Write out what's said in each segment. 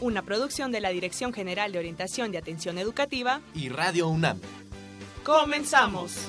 una producción de la Dirección General de Orientación de Atención Educativa y Radio UNAM. ¡Comenzamos!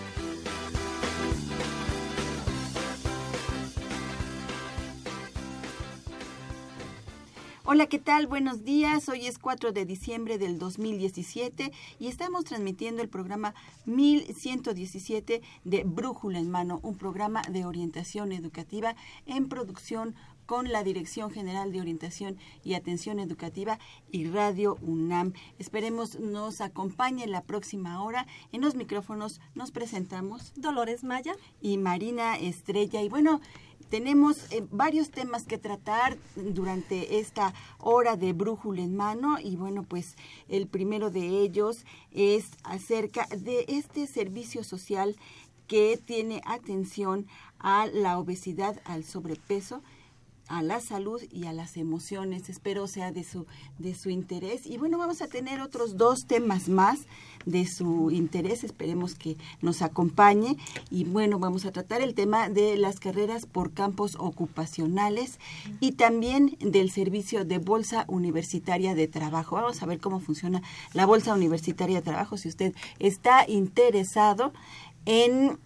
Hola, ¿qué tal? Buenos días. Hoy es 4 de diciembre del 2017 y estamos transmitiendo el programa 1117 de Brújula en Mano, un programa de orientación educativa en producción con la Dirección General de Orientación y Atención Educativa y Radio UNAM. Esperemos nos acompañe la próxima hora. En los micrófonos nos presentamos Dolores Maya y Marina Estrella. Y bueno, tenemos eh, varios temas que tratar durante esta hora de brújula en mano y bueno, pues el primero de ellos es acerca de este servicio social que tiene atención a la obesidad, al sobrepeso a la salud y a las emociones. Espero sea de su, de su interés. Y bueno, vamos a tener otros dos temas más de su interés. Esperemos que nos acompañe. Y bueno, vamos a tratar el tema de las carreras por campos ocupacionales y también del servicio de Bolsa Universitaria de Trabajo. Vamos a ver cómo funciona la Bolsa Universitaria de Trabajo. Si usted está interesado en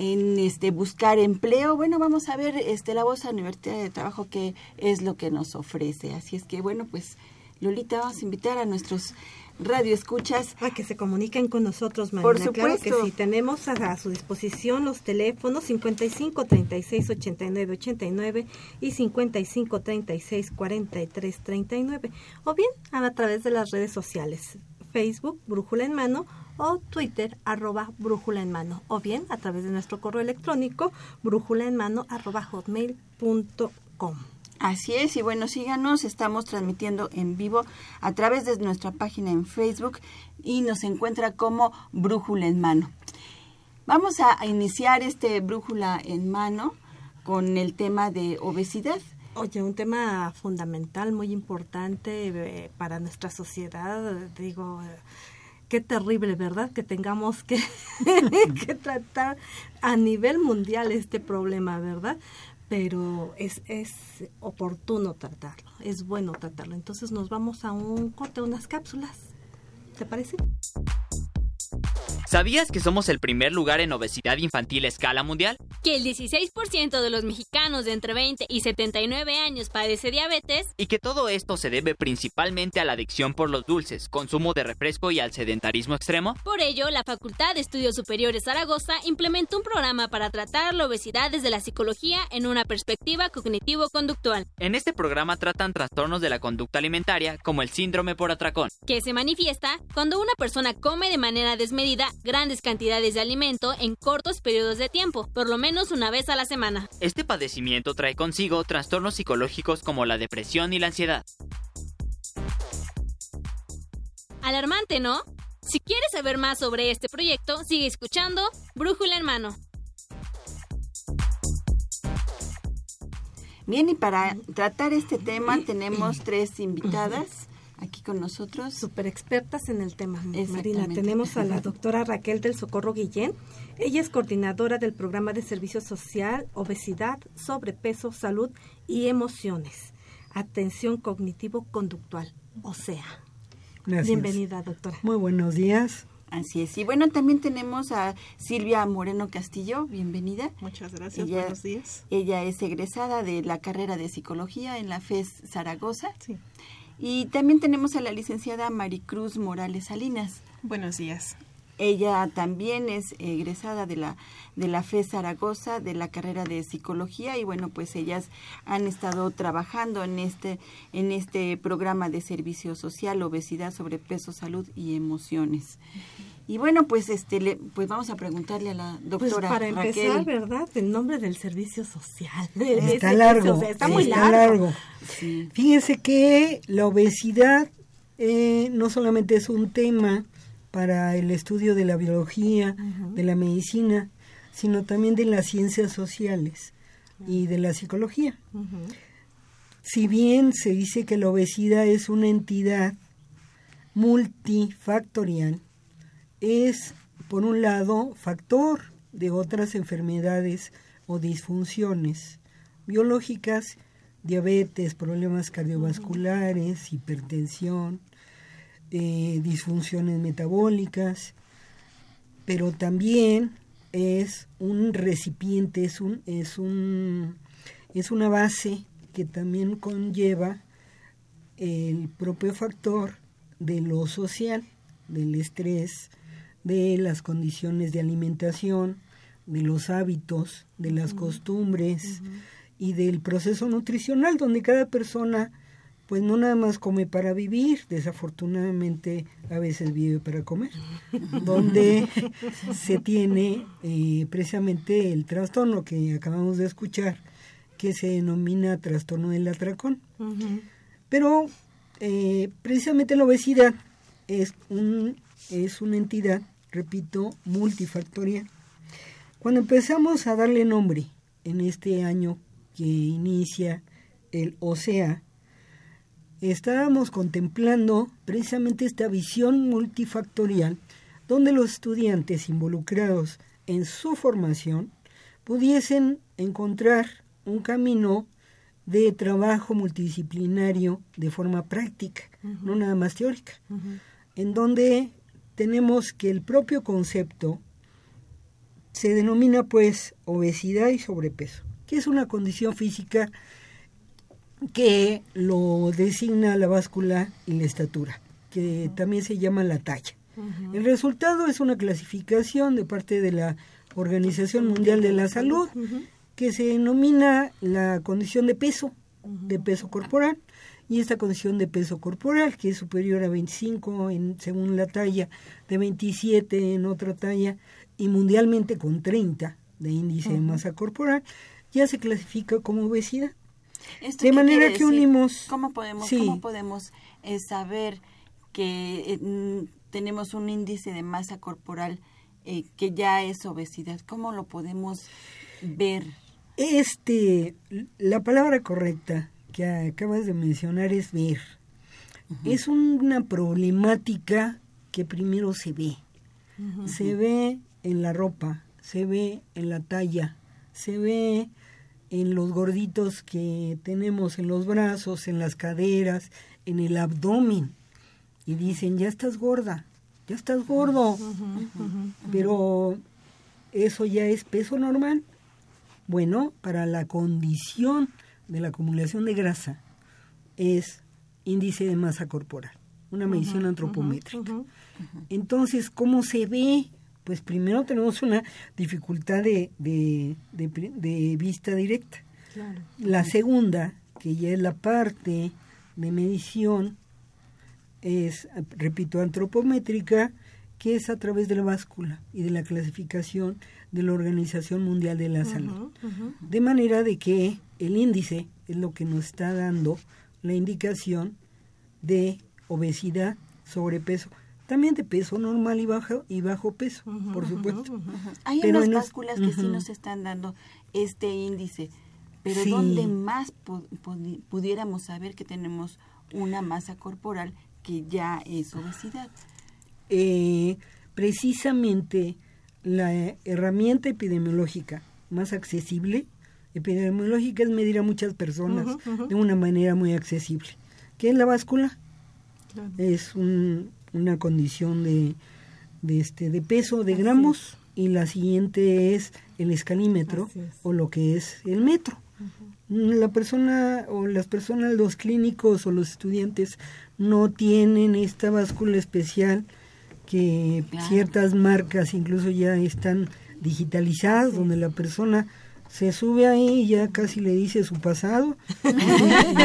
en este buscar empleo. Bueno, vamos a ver este la Bolsa Universitaria de Trabajo qué es lo que nos ofrece. Así es que bueno, pues Lolita, vamos a invitar a nuestros radioescuchas a que se comuniquen con nosotros, Marina. Por supuesto. Claro que sí, tenemos a, su disposición los teléfonos 55 36 89 89 y 55 36 43 39 o bien a través de las redes sociales Facebook, Brújula en Mano o Twitter arroba brújula en mano o bien a través de nuestro correo electrónico brújula en mano arroba hotmail.com. Así es, y bueno, síganos, estamos transmitiendo en vivo a través de nuestra página en Facebook y nos encuentra como Brújula en Mano. Vamos a iniciar este Brújula en Mano con el tema de obesidad. Oye, un tema fundamental, muy importante eh, para nuestra sociedad, digo, qué terrible, ¿verdad? Que tengamos que, que tratar a nivel mundial este problema, ¿verdad? Pero es, es oportuno tratarlo, es bueno tratarlo. Entonces nos vamos a un corte, unas cápsulas. ¿Te parece? ¿Sabías que somos el primer lugar en obesidad infantil a escala mundial? Que el 16% de los mexicanos de entre 20 y 79 años padece diabetes. Y que todo esto se debe principalmente a la adicción por los dulces, consumo de refresco y al sedentarismo extremo. Por ello, la Facultad de Estudios Superiores Zaragoza implementó un programa para tratar la obesidad desde la psicología en una perspectiva cognitivo-conductual. En este programa tratan trastornos de la conducta alimentaria como el síndrome por atracón, que se manifiesta cuando una persona come de manera desmedida grandes cantidades de alimento en cortos periodos de tiempo, por lo menos una vez a la semana. Este padecimiento trae consigo trastornos psicológicos como la depresión y la ansiedad. Alarmante, ¿no? Si quieres saber más sobre este proyecto, sigue escuchando Brújula en Mano. Bien, y para tratar este tema tenemos tres invitadas con nosotros. Super expertas en el tema, Marina. Tenemos a la doctora Raquel del Socorro Guillén. Ella es coordinadora del programa de servicio social, obesidad, sobrepeso, salud y emociones. Atención cognitivo-conductual, o sea. Bienvenida, doctora. Muy buenos días. Así es. Y bueno, también tenemos a Silvia Moreno Castillo, bienvenida. Muchas gracias, buenos días. Ella es egresada de la carrera de psicología en la FES Zaragoza. Sí. Y también tenemos a la licenciada Maricruz Morales Salinas. Buenos días. Ella también es egresada de la de la FE Zaragoza de la carrera de psicología y bueno, pues ellas han estado trabajando en este en este programa de servicio social, obesidad, sobrepeso, salud y emociones. Y bueno, pues este, pues vamos a preguntarle a la pues doctora. Pues para empezar, ¿verdad? El nombre del servicio social. Está largo. está muy largo. Fíjense que la obesidad eh, no solamente es un tema para el estudio de la biología, de la medicina, sino también de las ciencias sociales y de la psicología. Si bien se dice que la obesidad es una entidad multifactorial, es, por un lado, factor de otras enfermedades o disfunciones biológicas, diabetes, problemas cardiovasculares, hipertensión, eh, disfunciones metabólicas, pero también es un recipiente, es un, es un es una base que también conlleva el propio factor de lo social, del estrés, de las condiciones de alimentación, de los hábitos, de las costumbres y del proceso nutricional, donde cada persona pues no nada más come para vivir, desafortunadamente a veces vive para comer, donde se tiene eh, precisamente el trastorno que acabamos de escuchar, que se denomina trastorno del atracón. Pero eh, precisamente la obesidad es, un, es una entidad, repito, multifactorial. Cuando empezamos a darle nombre en este año que inicia el OCEA, estábamos contemplando precisamente esta visión multifactorial donde los estudiantes involucrados en su formación pudiesen encontrar un camino de trabajo multidisciplinario de forma práctica, no nada más teórica, en donde tenemos que el propio concepto se denomina pues obesidad y sobrepeso, que es una condición física que lo designa la báscula y la estatura, que también se llama la talla. El resultado es una clasificación de parte de la Organización Mundial de la Salud que se denomina la condición de peso, de peso corporal, y esta condición de peso corporal, que es superior a 25 en, según la talla, de 27 en otra talla, y mundialmente con 30 de índice de masa corporal, ya se clasifica como obesidad de manera que unimos... ¿Cómo podemos, ¿cómo podemos eh, saber que eh, tenemos un índice de masa corporal eh, que ya es obesidad? ¿Cómo lo podemos ver? Este, la palabra correcta que acabas de mencionar es ver. Es una problemática que primero se ve. Se ve en la ropa, se ve en la talla, se ve en los gorditos que tenemos en los brazos, en las caderas, en el abdomen. Y dicen, ya estás gorda, ya estás gordo. Pero eso ya es peso normal. Bueno, para la condición de la acumulación de grasa es índice de masa corporal, una medición antropométrica. Entonces, ¿cómo se ve? pues primero tenemos una dificultad de, de, de, vista directa. La segunda, que ya es la parte de medición, es, repito, antropométrica, que es a través de la báscula y de la clasificación de la Organización Mundial de la Salud. De manera de que el índice es lo que nos está dando la indicación de obesidad, sobrepeso también de peso normal y bajo y bajo peso, por supuesto. Hay unas básculas que sí nos están dando este índice, pero ¿dónde más pudiéramos saber que tenemos una masa corporal que ya es obesidad? Eh, precisamente la herramienta epidemiológica más accesible, epidemiológica es medir a muchas personas de una manera muy accesible. ¿Qué es la báscula? Es un, una condición de, de, este, de peso de gramos y la siguiente es el escalímetro o lo que es el metro. La persona o las personas, los clínicos o los estudiantes no tienen esta báscula especial que ciertas marcas incluso ya están digitalizadas, donde la persona se sube ahí y ya casi le dice su pasado,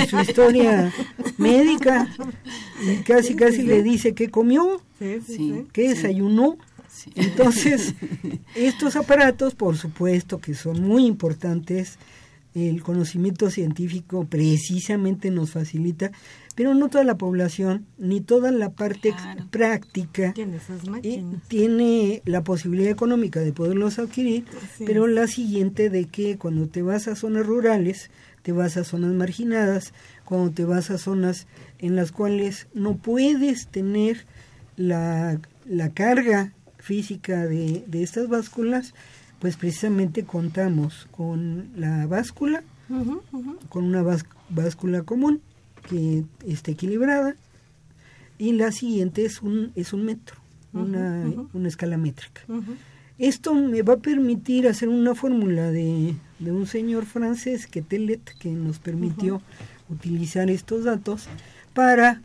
su historia médica, y casi casi le dice qué comió, qué desayunó, Entonces, estos aparatos, por supuesto, que son muy importantes, el conocimiento científico precisamente nos facilita, pero no toda la población ni toda la parte práctica tiene, eh, tiene, la posibilidad económica de poderlos adquirir, pero la siguiente de que cuando te vas a zonas rurales, te vas a zonas marginadas, cuando te vas a zonas en las cuales no puedes tener la, la carga física de, de estas básculas, pues precisamente contamos con la báscula, con una báscula común que esté equilibrada. Y la siguiente es un, es un metro, una, una, escala métrica. Esto me va a permitir hacer una fórmula de, de un señor francés, que Telet, que nos permitió utilizar estos datos para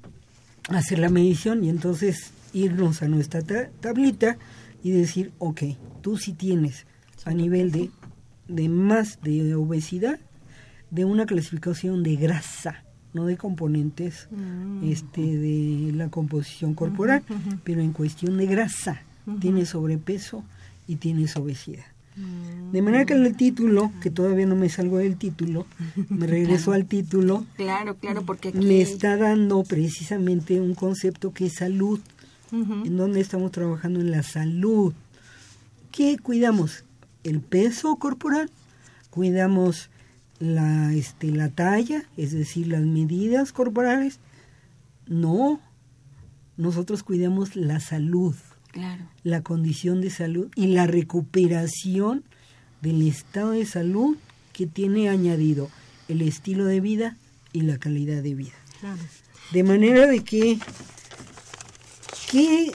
hacer la medición y entonces irnos a nuestra tablita y decir, ok, tú sí tienes a nivel de, de más de obesidad, de una clasificación de grasa, no de componentes mm. este de la composición corporal, pero en cuestión de grasa, tienes sobrepeso y tienes obesidad. Mm. De manera que el título, que todavía no me salgo del título, me regreso al título. Claro, claro, porque me está dando precisamente un concepto que es salud, en donde estamos trabajando en la salud. ¿Qué cuidamos? El peso corporal, cuidamos la, este, la talla, es decir, las medidas corporales. No, nosotros cuidamos la salud, la condición de salud y la recuperación del estado de salud que tiene añadido el estilo de vida y la calidad de vida. De manera de que ¿Qué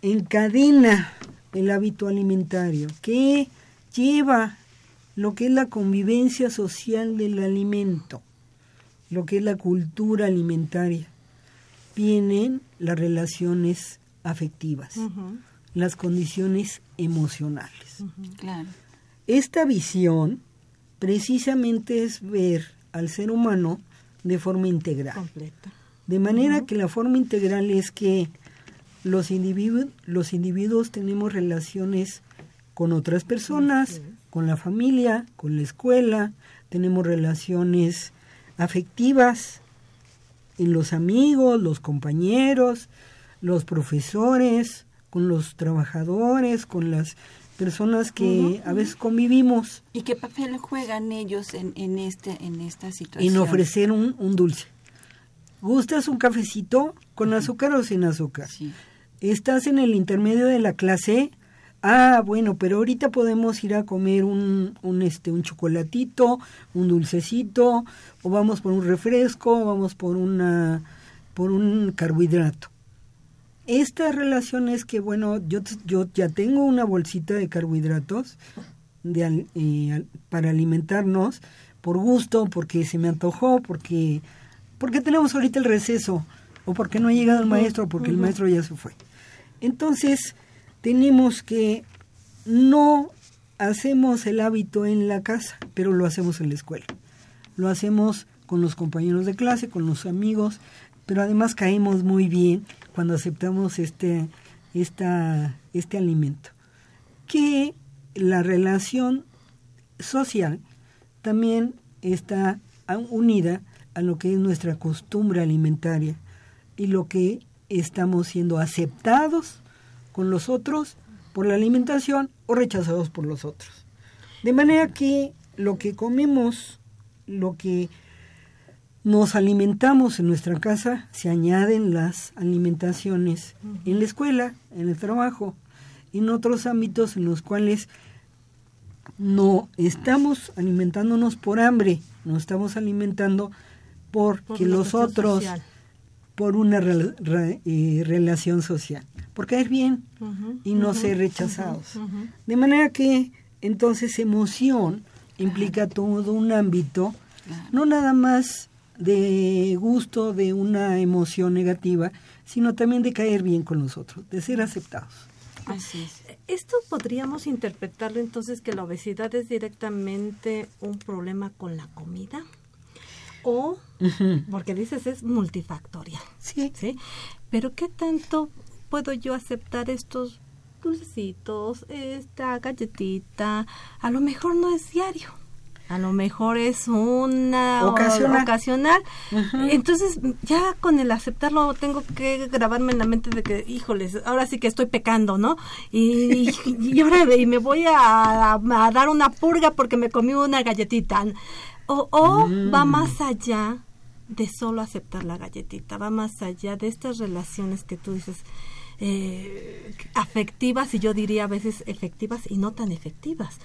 encadena el hábito alimentario? ¿Qué lleva lo que es la convivencia social del alimento? Lo que es la cultura alimentaria. Vienen las relaciones afectivas, las condiciones emocionales. Esta visión precisamente es ver al ser humano de forma integral. De manera que la forma integral es que los individuos, los individuos tenemos relaciones con otras personas, con la familia, con la escuela, tenemos relaciones afectivas en los amigos, los compañeros, los profesores, con los trabajadores, con las personas que a veces convivimos. ¿Y qué papel juegan ellos en, en, este, en esta situación? En ofrecer un, un dulce. ¿Gustas un cafecito con azúcar o sin azúcar? Sí estás en el intermedio de la clase, ah, bueno, pero ahorita podemos ir a comer un, un, este, un chocolatito, un dulcecito, o vamos por un refresco, o vamos por, una, por un carbohidrato. Esta relación es que, bueno, yo, yo ya tengo una bolsita de carbohidratos de, eh, para alimentarnos por gusto, porque se me antojó, porque, porque tenemos ahorita el receso, o porque no ha llegado el maestro, porque el maestro ya se fue. Entonces, tenemos que no hacemos el hábito en la casa, pero lo hacemos en la escuela. Lo hacemos con los compañeros de clase, con los amigos, pero además caemos muy bien cuando aceptamos este, esta, este alimento. Que la relación social también está unida a lo que es nuestra costumbre alimentaria y lo que estamos siendo aceptados con los otros por la alimentación o rechazados por los otros. De manera que lo que comemos, lo que nos alimentamos en nuestra casa, se añaden las alimentaciones en la escuela, en el trabajo, en otros ámbitos en los cuales no estamos alimentándonos por hambre, no estamos alimentando porque los otros por una eh, relación social, por caer bien y no ser rechazados. De manera que entonces emoción implica todo un ámbito, no nada más de gusto de una emoción negativa, sino también de caer bien con nosotros, de ser aceptados. Así es. Esto podríamos interpretarlo entonces que la obesidad es directamente un problema con la comida o, porque dices es multifactorial. Sí. sí. Pero ¿qué tanto puedo yo aceptar estos dulcecitos, esta galletita, a lo mejor no es diario. A lo mejor es una ocasional. Entonces, ya con el aceptarlo, tengo que grabarme en la mente de que, híjoles, ahora sí que estoy pecando, ¿no? Y, y, ahora y me voy a, dar una purga porque me comí una galletita. O, o va mm. más allá de solo aceptar la galletita, va más allá de estas relaciones que tú dices, eh, afectivas y yo diría a veces efectivas y no tan efectivas,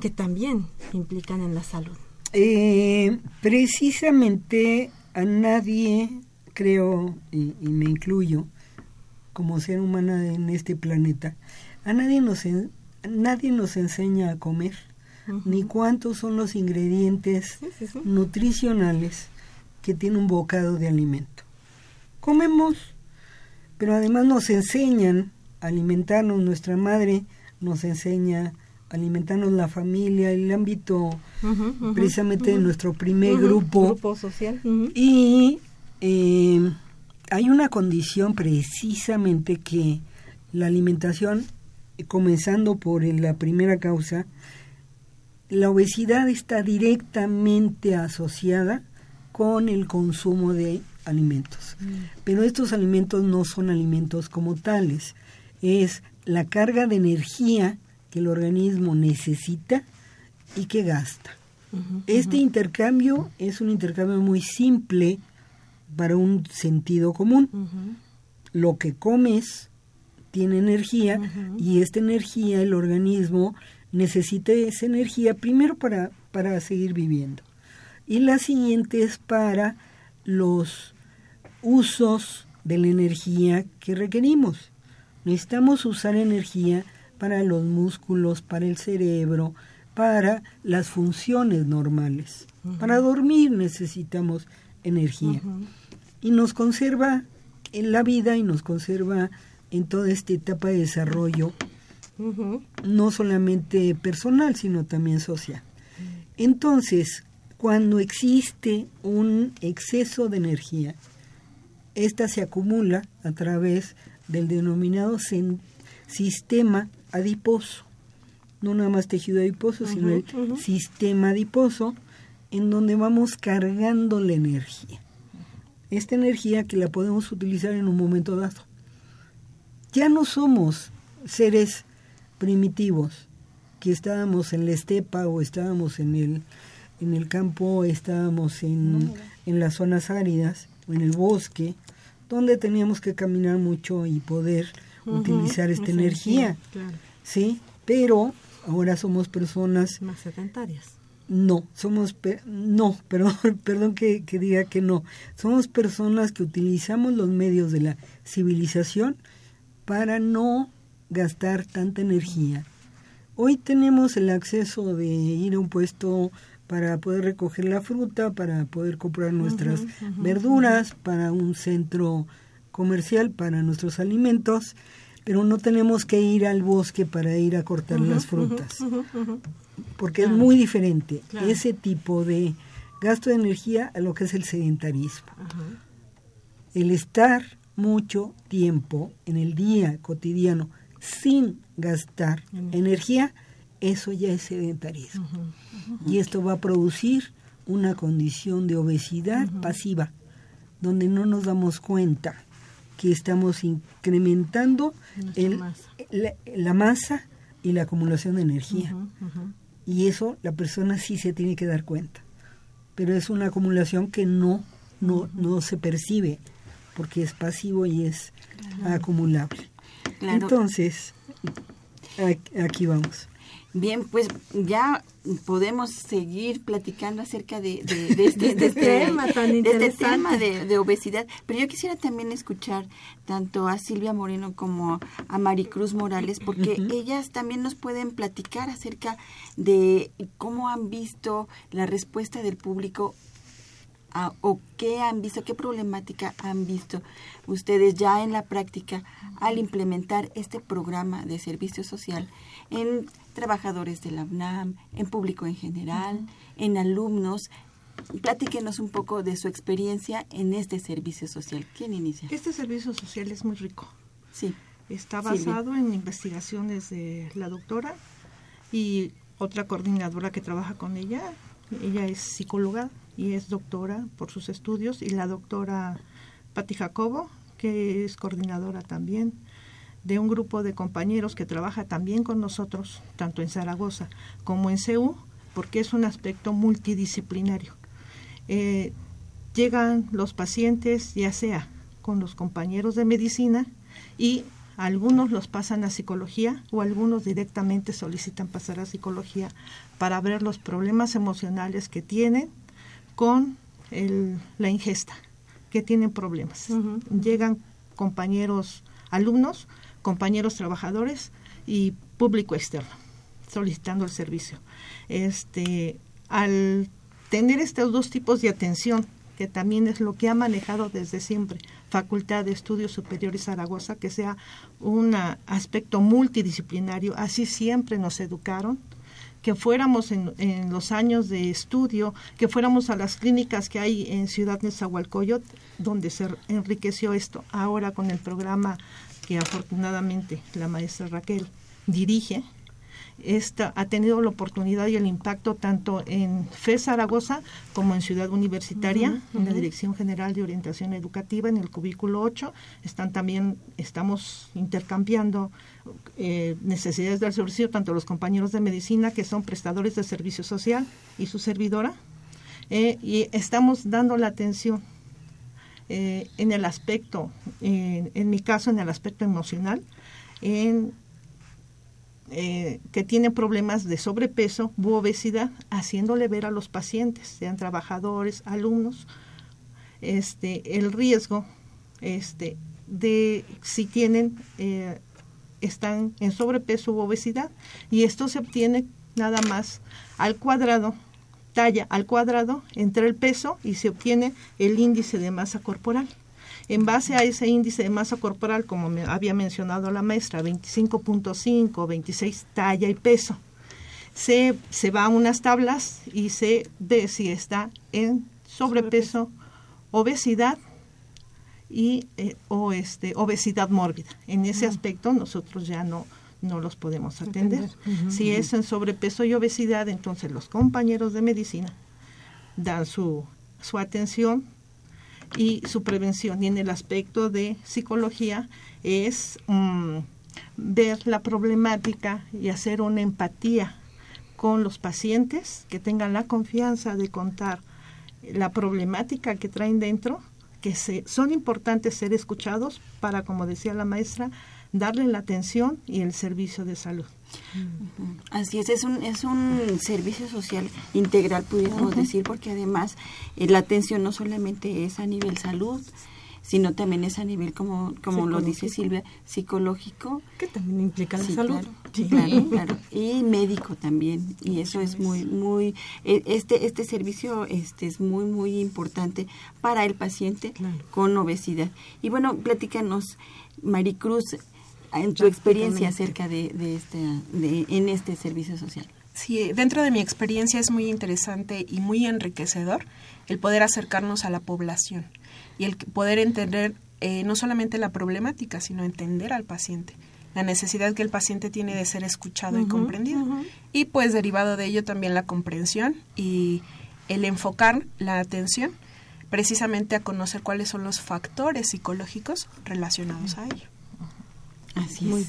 que también implican en la salud. Eh, precisamente a nadie, creo, y, me incluyo como ser humana en este planeta, a nadie nos, nadie nos enseña a comer, ni cuántos son los ingredientes nutricionales que tiene un bocado de alimento. Comemos pero además nos enseñan a alimentarnos, nuestra madre nos enseña a alimentarnos la familia, el ámbito precisamente de nuestro primer grupo. social. Y eh, hay una condición precisamente que la alimentación, comenzando por la primera causa, la obesidad está directamente asociada con el consumo de alimentos. Mm. Pero estos alimentos no son alimentos como tales, es la carga de energía que el organismo necesita y que gasta. este intercambio es un intercambio muy simple para un sentido común. Lo que comes tiene energía y esta energía el organismo necesita esa energía primero para, para seguir viviendo y la siguiente es para los usos de la energía que requerimos. Necesitamos usar energía para los músculos, para el cerebro, para las funciones normales. Para dormir necesitamos energía. Y nos conserva en la vida y nos conserva en toda esta etapa de desarrollo, no solamente personal, sino también social. Entonces, cuando existe un exceso de energía, esta se acumula a través del denominado sistema adiposo. No nada más tejido adiposo, sino el sistema adiposo, en donde vamos cargando la energía. Esta energía que la podemos utilizar en un momento dado. Ya no somos seres primitivos, que estábamos en la estepa o estábamos en el, en el campo, estábamos en, en las zonas áridas o en el bosque, donde teníamos que caminar mucho y poder utilizar esta energía. Sí, pero ahora somos personas más sedentarias. No, somos no, perdón, perdón que, que diga que no. Somos personas que utilizamos los medios de la civilización para no gastar tanta energía. Hoy tenemos el acceso de ir a un puesto para poder recoger la fruta, para poder comprar nuestras verduras, para un centro comercial, para nuestros alimentos, pero no tenemos que ir al bosque para ir a cortar las frutas, porque es muy diferente ese tipo de gasto de energía a lo que es el sedentarismo. El estar mucho tiempo en el día cotidiano sin gastar energía, eso ya es sedentarismo. Y esto va a producir una condición de obesidad pasiva, donde no nos damos cuenta que estamos incrementando el, La, masa y la acumulación de energía. Y eso la persona sí se tiene que dar cuenta. Pero es una acumulación que no, no, no se percibe, porque es pasivo y es acumulable. Entonces, aquí vamos. Bien, pues ya podemos seguir platicando acerca de, este, este, tema tan este tema de, obesidad, pero yo quisiera también escuchar tanto a Silvia Moreno como a Maricruz Morales, porque ellas también nos pueden platicar acerca de cómo han visto la respuesta del público o qué han visto, qué problemática han visto ustedes ya en la práctica al implementar este programa de servicio social en trabajadores de la UNAM, en público en general, en alumnos. Platíquenos un poco de su experiencia en este servicio social. ¿Quién inicia? Este servicio social es muy rico. Sí. Está basado en investigaciones de la doctora y otra coordinadora que trabaja con ella. Ella es psicóloga y es doctora por sus estudios y la doctora Patti Jacobo, que es coordinadora también de un grupo de compañeros que trabaja también con nosotros, tanto en Zaragoza como en CEU, porque es un aspecto multidisciplinario. Eh, llegan los pacientes, ya sea con los compañeros de medicina, y algunos los pasan a psicología o algunos directamente solicitan pasar a psicología para ver los problemas emocionales que tienen con la ingesta, que tienen problemas. Llegan compañeros alumnos compañeros trabajadores y público externo solicitando el servicio. Este, al tener estos dos tipos de atención, que también es lo que ha manejado desde siempre Facultad de Estudios Superiores Zaragoza, que sea un aspecto multidisciplinario, así siempre nos educaron, que fuéramos en, en, los años de estudio, que fuéramos a las clínicas que hay en Ciudad Nezahualcóyotl, donde se enriqueció esto. Ahora con el programa que afortunadamente la maestra Raquel dirige, esta, ha tenido la oportunidad y el impacto tanto en FE Zaragoza como en Ciudad Universitaria, en la Dirección General de Orientación Educativa, en el cubículo 8. Están también, estamos intercambiando eh, necesidades del servicio, tanto los compañeros de medicina, que son prestadores de servicio social, y su servidora, eh, y estamos dando la atención eh, en el aspecto, en mi caso, en el aspecto emocional, en, eh, que tienen problemas de sobrepeso u obesidad, haciéndole ver a los pacientes, sean trabajadores, alumnos, este, el riesgo este, de si tienen, eh, están en sobrepeso u obesidad. Y esto se obtiene nada más al cuadrado talla al cuadrado entre el peso y se obtiene el índice de masa corporal. En base a ese índice de masa corporal, como me había mencionado la maestra, 25.5, 26 talla y peso, se, se va a unas tablas y se ve si está en sobrepeso, obesidad y eh, o este obesidad mórbida. En ese aspecto nosotros ya no no los podemos atender. si es en sobrepeso y obesidad, entonces los compañeros de medicina dan su, su atención y su prevención. Y en el aspecto de psicología es mm, ver la problemática y hacer una empatía con los pacientes, que tengan la confianza de contar la problemática que traen dentro, que se, son importantes ser escuchados para, como decía la maestra, darle la atención y el servicio de salud. Así es, es un, es un servicio social integral, pudiéramos decir, porque además eh, la atención no solamente es a nivel salud, sino también es a nivel, como, como lo dice Silvia, psicológico. Que también implica la salud. Claro, claro, Y médico también. Y eso es muy, muy, e, este, este servicio este es muy, muy importante para el paciente con obesidad. Y bueno, platícanos, Maricruz, en tu experiencia acerca de, este, de, en este servicio social. Sí, dentro de mi experiencia es muy interesante y muy enriquecedor el poder acercarnos a la población y el poder entender eh, no solamente la problemática, sino entender al paciente, la necesidad que el paciente tiene de ser escuchado y comprendido. Y pues derivado de ello también la comprensión y el enfocar la atención precisamente a conocer cuáles son los factores psicológicos relacionados a ello. Así es.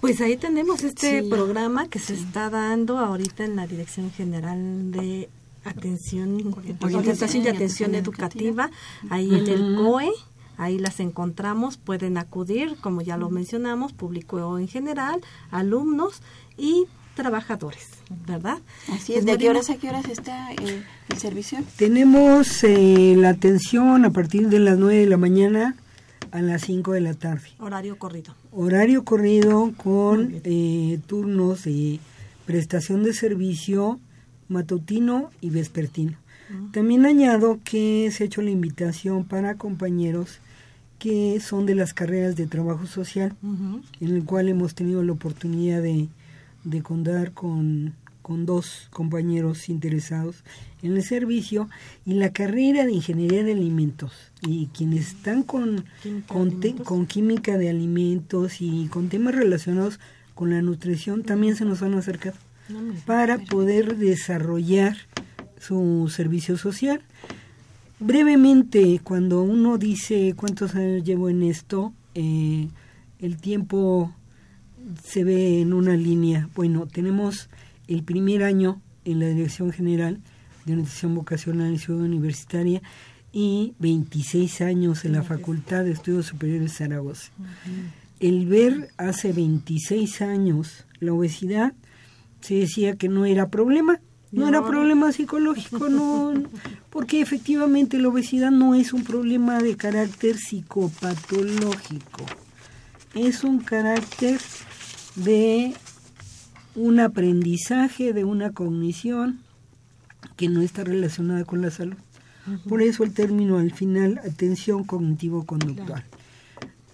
Pues ahí tenemos este programa que se está dando ahorita en la Dirección General de Atención, Orientación y Atención Educativa, ahí en el COE. Ahí las encontramos, pueden acudir, como ya lo mencionamos, público en general, alumnos y trabajadores, ¿verdad? Así es. Pues ¿De qué horas a qué horas está el, servicio? Tenemos eh, la atención a partir de las 9 de la mañana a las 5 de la tarde. Horario corrido. Horario corrido con eh, turnos de prestación de servicio matutino y vespertino. También añado que se ha hecho la invitación para compañeros que son de las carreras de trabajo social, en el cual hemos tenido la oportunidad de, de contar con, con dos compañeros interesados en el servicio y la carrera de ingeniería de alimentos y quienes están con con, con, química de alimentos y con temas relacionados con la nutrición también se nos van a acercar para poder desarrollar su servicio social. Brevemente, cuando uno dice cuántos años llevo en esto, eh, el tiempo se ve en una línea. Bueno, tenemos el primer año en la Dirección General de Nutrición Vocacional y Ciudad Universitaria y 26 años en la Facultad de Estudios Superiores de Zaragoza. El ver hace 26 años la obesidad se decía que no era problema, no, era problema psicológico, no, porque efectivamente la obesidad no es un problema de carácter psicopatológico, es un carácter de un aprendizaje, de una cognición que no está relacionada con la salud. Por eso el término al final, atención cognitivo-conductual.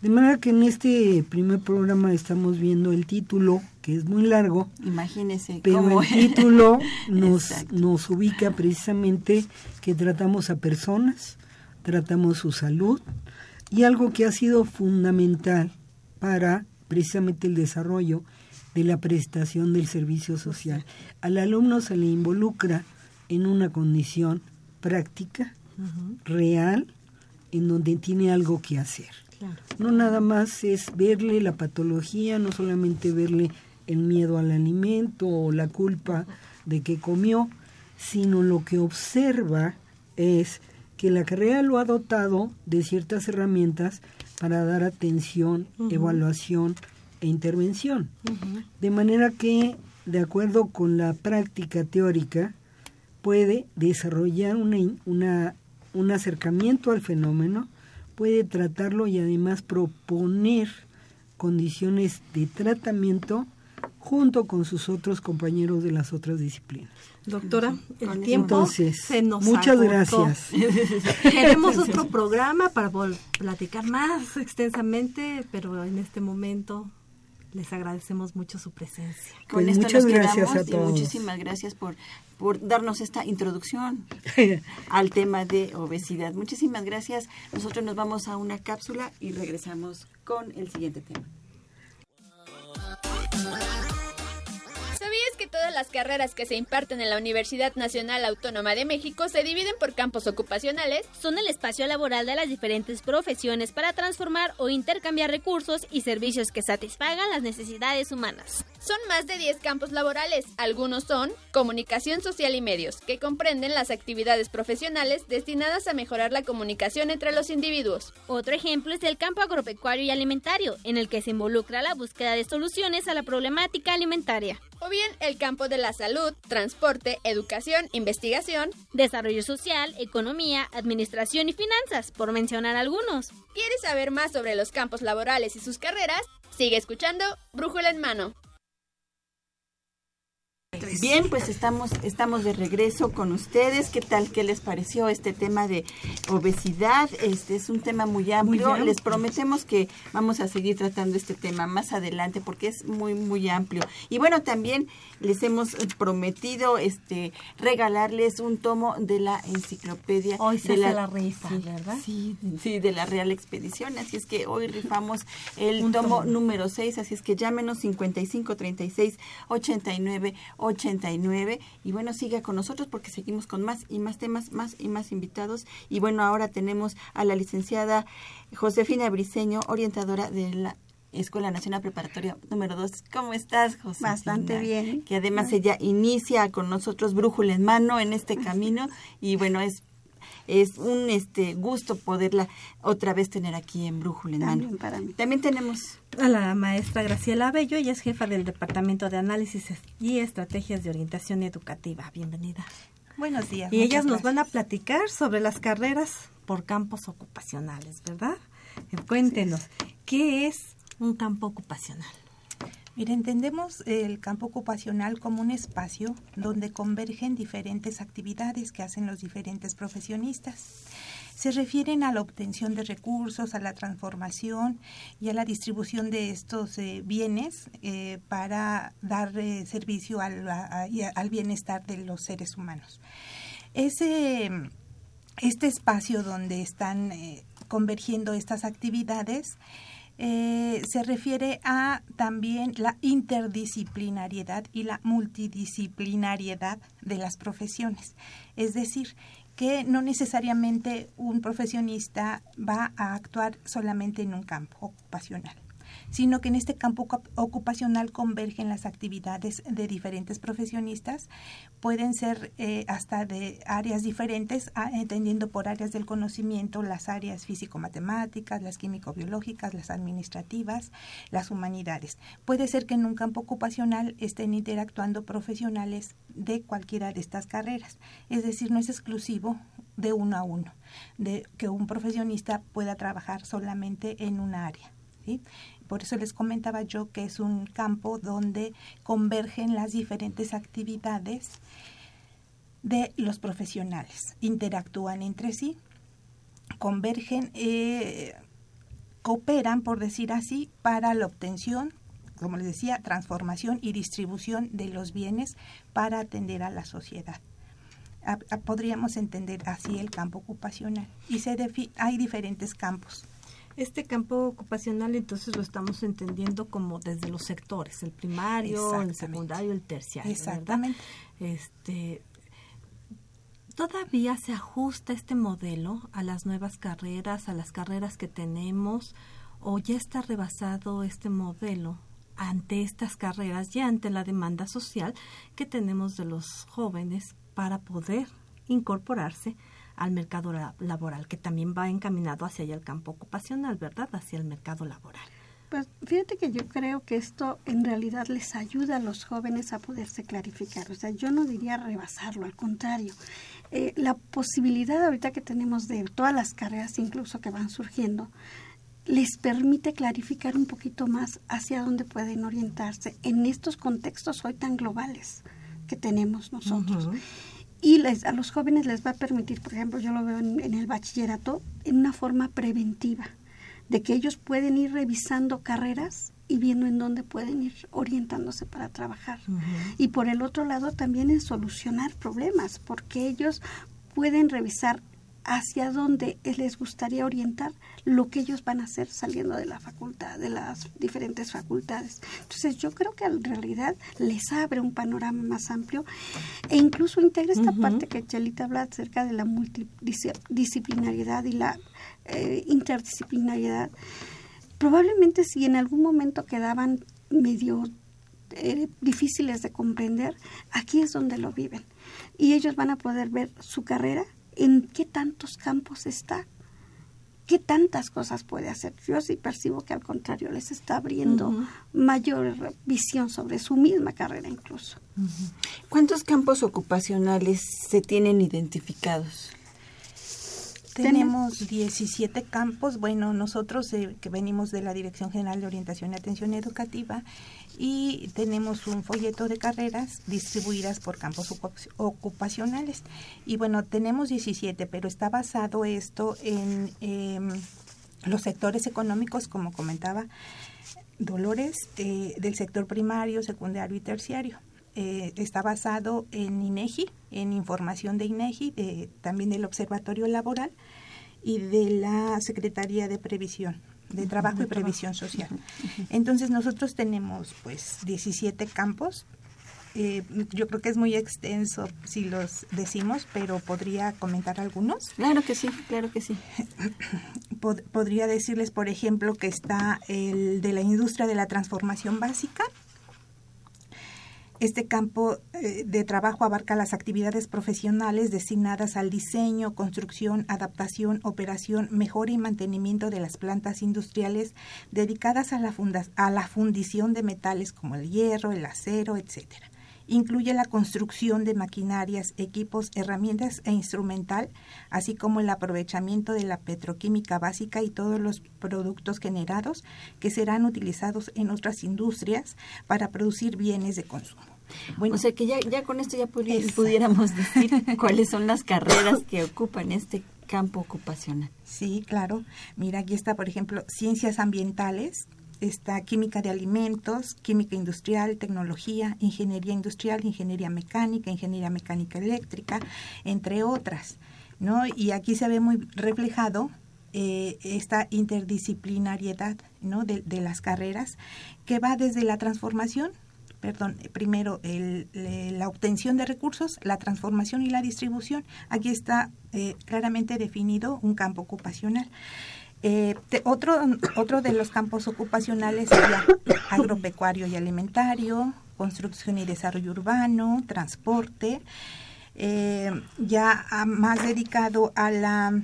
De manera que en este primer programa estamos viendo el título, que es muy largo. Imagínese. Pero el título nos, nos ubica precisamente que tratamos a personas, tratamos su salud y algo que ha sido fundamental para precisamente el desarrollo de la prestación del servicio social. Al alumno se le involucra en una condición práctica, real, en donde tiene algo que hacer. No nada más es verle la patología, no solamente verle el miedo al alimento o la culpa de que comió, sino lo que observa es que la carrera lo ha dotado de ciertas herramientas para dar atención, evaluación e intervención. De manera que, de acuerdo con la práctica teórica, puede desarrollar una, una, un acercamiento al fenómeno, puede tratarlo y además proponer condiciones de tratamiento junto con sus otros compañeros de las otras disciplinas. Doctora, el tiempo se nos Muchas gracias. Queremos otro programa para platicar más extensamente, pero en este momento les agradecemos mucho su presencia. Con pues muchas gracias a todos. muchísimas gracias por, por darnos esta introducción al tema de obesidad. Muchísimas gracias. Nosotros nos vamos a una cápsula y regresamos con el siguiente tema. ¿Sabías que todas las carreras que se imparten en la Universidad Nacional Autónoma de México se dividen por campos ocupacionales? Son el espacio laboral de las diferentes profesiones para transformar o intercambiar recursos y servicios que satisfagan las necesidades humanas. Son más de 10 campos laborales. Algunos son comunicación social y medios, que comprenden las actividades profesionales destinadas a mejorar la comunicación entre los individuos. Otro ejemplo es el campo agropecuario y alimentario, en el que se involucra la búsqueda de soluciones a la problemática alimentaria. O bien el campo de la salud, transporte, educación, investigación, desarrollo social, economía, administración y finanzas, por mencionar algunos. ¿Quieres saber más sobre los campos laborales y sus carreras? Sigue escuchando Brújula en mano. Bien, pues estamos, estamos de regreso con ustedes. ¿Qué tal? ¿Qué les pareció este tema de obesidad? Este es un tema muy amplio. Les prometemos que vamos a seguir tratando este tema más adelante porque es muy, muy amplio. Y bueno, también les hemos prometido este regalarles un tomo de la enciclopedia hoy de la, rifa, ¿verdad? Sí, sí, de la Real Expedición, así es que hoy rifamos el tomo, número 6, así es que llámenos 55 36 89 89 y bueno, siga con nosotros porque seguimos con más y más temas, más y más invitados y bueno, ahora tenemos a la licenciada Josefina Briseño, orientadora de la Escuela Nacional Preparatoria número 2. ¿Cómo estás, José? Bastante bien. Que además ella inicia con nosotros brújula en mano en este camino y bueno, es es un este gusto poderla otra vez tener aquí en Brújula en Mano. También tenemos a la maestra Graciela Bello, ella es jefa del Departamento de Análisis y Estrategias de Orientación Educativa. Bienvenida. Buenos días. Y ellas nos van a platicar sobre las carreras por campos ocupacionales, ¿verdad? Cuéntenos, ¿qué es un campo ocupacional? Mira, entendemos el campo ocupacional como un espacio donde convergen diferentes actividades que hacen los diferentes profesionistas. se refieren a la obtención de recursos, a la transformación y a la distribución de estos eh, bienes eh, para dar eh, servicio al, al, bienestar de los seres humanos. Ese, este espacio donde están convergiendo estas actividades eh, se refiere a también la interdisciplinariedad y la multidisciplinariedad de las profesiones. Es decir, que no necesariamente un profesionista va a actuar solamente en un campo ocupacional sino que en este campo ocupacional convergen las actividades de diferentes profesionistas, pueden ser eh, hasta de áreas diferentes, entendiendo por áreas del conocimiento las áreas físico-matemáticas, las químico-biológicas, las administrativas, las humanidades. Puede ser que en un campo ocupacional estén interactuando profesionales de cualquiera de estas carreras, es decir, no es exclusivo de uno a uno, de que un profesionista pueda trabajar solamente en una área. Por eso les comentaba yo que es un campo donde convergen las diferentes actividades de los profesionales, interactúan entre sí, convergen, eh, cooperan, por decir así, para la obtención, como les decía, transformación y distribución de los bienes para atender a la sociedad. podríamos entender así el campo ocupacional. Y se hay diferentes campos este campo ocupacional entonces lo estamos entendiendo como desde los sectores, el primario, el secundario, el terciario. Exactamente. Este, ¿Todavía se ajusta este modelo a las nuevas carreras, a las carreras que tenemos, o ya está rebasado este modelo ante estas carreras y ante la demanda social que tenemos de los jóvenes para poder incorporarse al mercado laboral, que también va encaminado hacia el campo ocupacional, ¿verdad? Hacia el mercado laboral. Pues fíjate que yo creo que esto en realidad les ayuda a los jóvenes a poderse clarificar. O sea, yo no diría rebasarlo, al contrario. Eh, la posibilidad ahorita que tenemos de todas las carreras incluso que van surgiendo, les permite clarificar un poquito más hacia dónde pueden orientarse en estos contextos hoy tan globales que tenemos nosotros y les, a los jóvenes les va a permitir, por ejemplo, yo lo veo en, el bachillerato, en una forma preventiva, de que ellos pueden ir revisando carreras y viendo en dónde pueden ir orientándose para trabajar. Y por el otro lado también en solucionar problemas, porque ellos pueden revisar hacia dónde les gustaría orientar lo que ellos van a hacer saliendo de la facultad, de las diferentes facultades. Entonces yo creo que en realidad les abre un panorama más amplio e incluso integra esta parte que Chelita habla acerca de la multidisciplinariedad y la eh, interdisciplinariedad. Probablemente si en algún momento quedaban medio eh, difíciles de comprender, aquí es donde lo viven. Y ellos van a poder ver su carrera en qué tantos campos está, qué tantas cosas puede hacer. Yo sí percibo que al contrario les está abriendo mayor visión sobre su misma carrera incluso. ¿Cuántos campos ocupacionales se tienen identificados? Tenemos 17 campos. Bueno, nosotros eh, que venimos de la Dirección General de Orientación y Atención Educativa y tenemos un folleto de carreras distribuidas por campos ocupacionales. Y bueno, tenemos 17, pero está basado esto en em, los sectores económicos, como comentaba Dolores, eh, del sector primario, secundario y terciario. Eh, está basado en INEGI, en información de INEGI, también del Observatorio Laboral y de la Secretaría de Previsión de Trabajo y Previsión Social. Entonces nosotros tenemos pues 17 campos. Eh, yo creo que es muy extenso si los decimos, pero podría comentar algunos. Claro que sí, claro que sí. podría decirles, por ejemplo, que está el de la industria de la transformación básica, este campo eh, de trabajo abarca las actividades profesionales destinadas al diseño, construcción, adaptación, operación, mejora y mantenimiento de las plantas industriales dedicadas a la, a la fundición de metales como el hierro, el acero, etcétera incluye la construcción de maquinarias, equipos, herramientas e instrumental, así como el aprovechamiento de la petroquímica básica y todos los productos generados que serán utilizados en otras industrias para producir bienes de consumo. Bueno, o sea que ya, ya con esto ya pudiéramos decir cuáles son las carreras que ocupan este campo ocupacional. Sí, claro. Mira, aquí está, por ejemplo, ciencias ambientales, está química de alimentos, química industrial, tecnología, ingeniería industrial, ingeniería mecánica, ingeniería mecánica eléctrica, entre otras. ¿no? Y aquí se ve muy reflejado eh, esta interdisciplinariedad ¿no? de, las carreras que va desde la transformación perdón, primero la obtención de recursos, la transformación y la distribución. Aquí está eh, claramente definido un campo ocupacional. Eh, otro, otro de los campos ocupacionales sería agropecuario y alimentario, construcción y desarrollo urbano, transporte, eh, ya más dedicado a la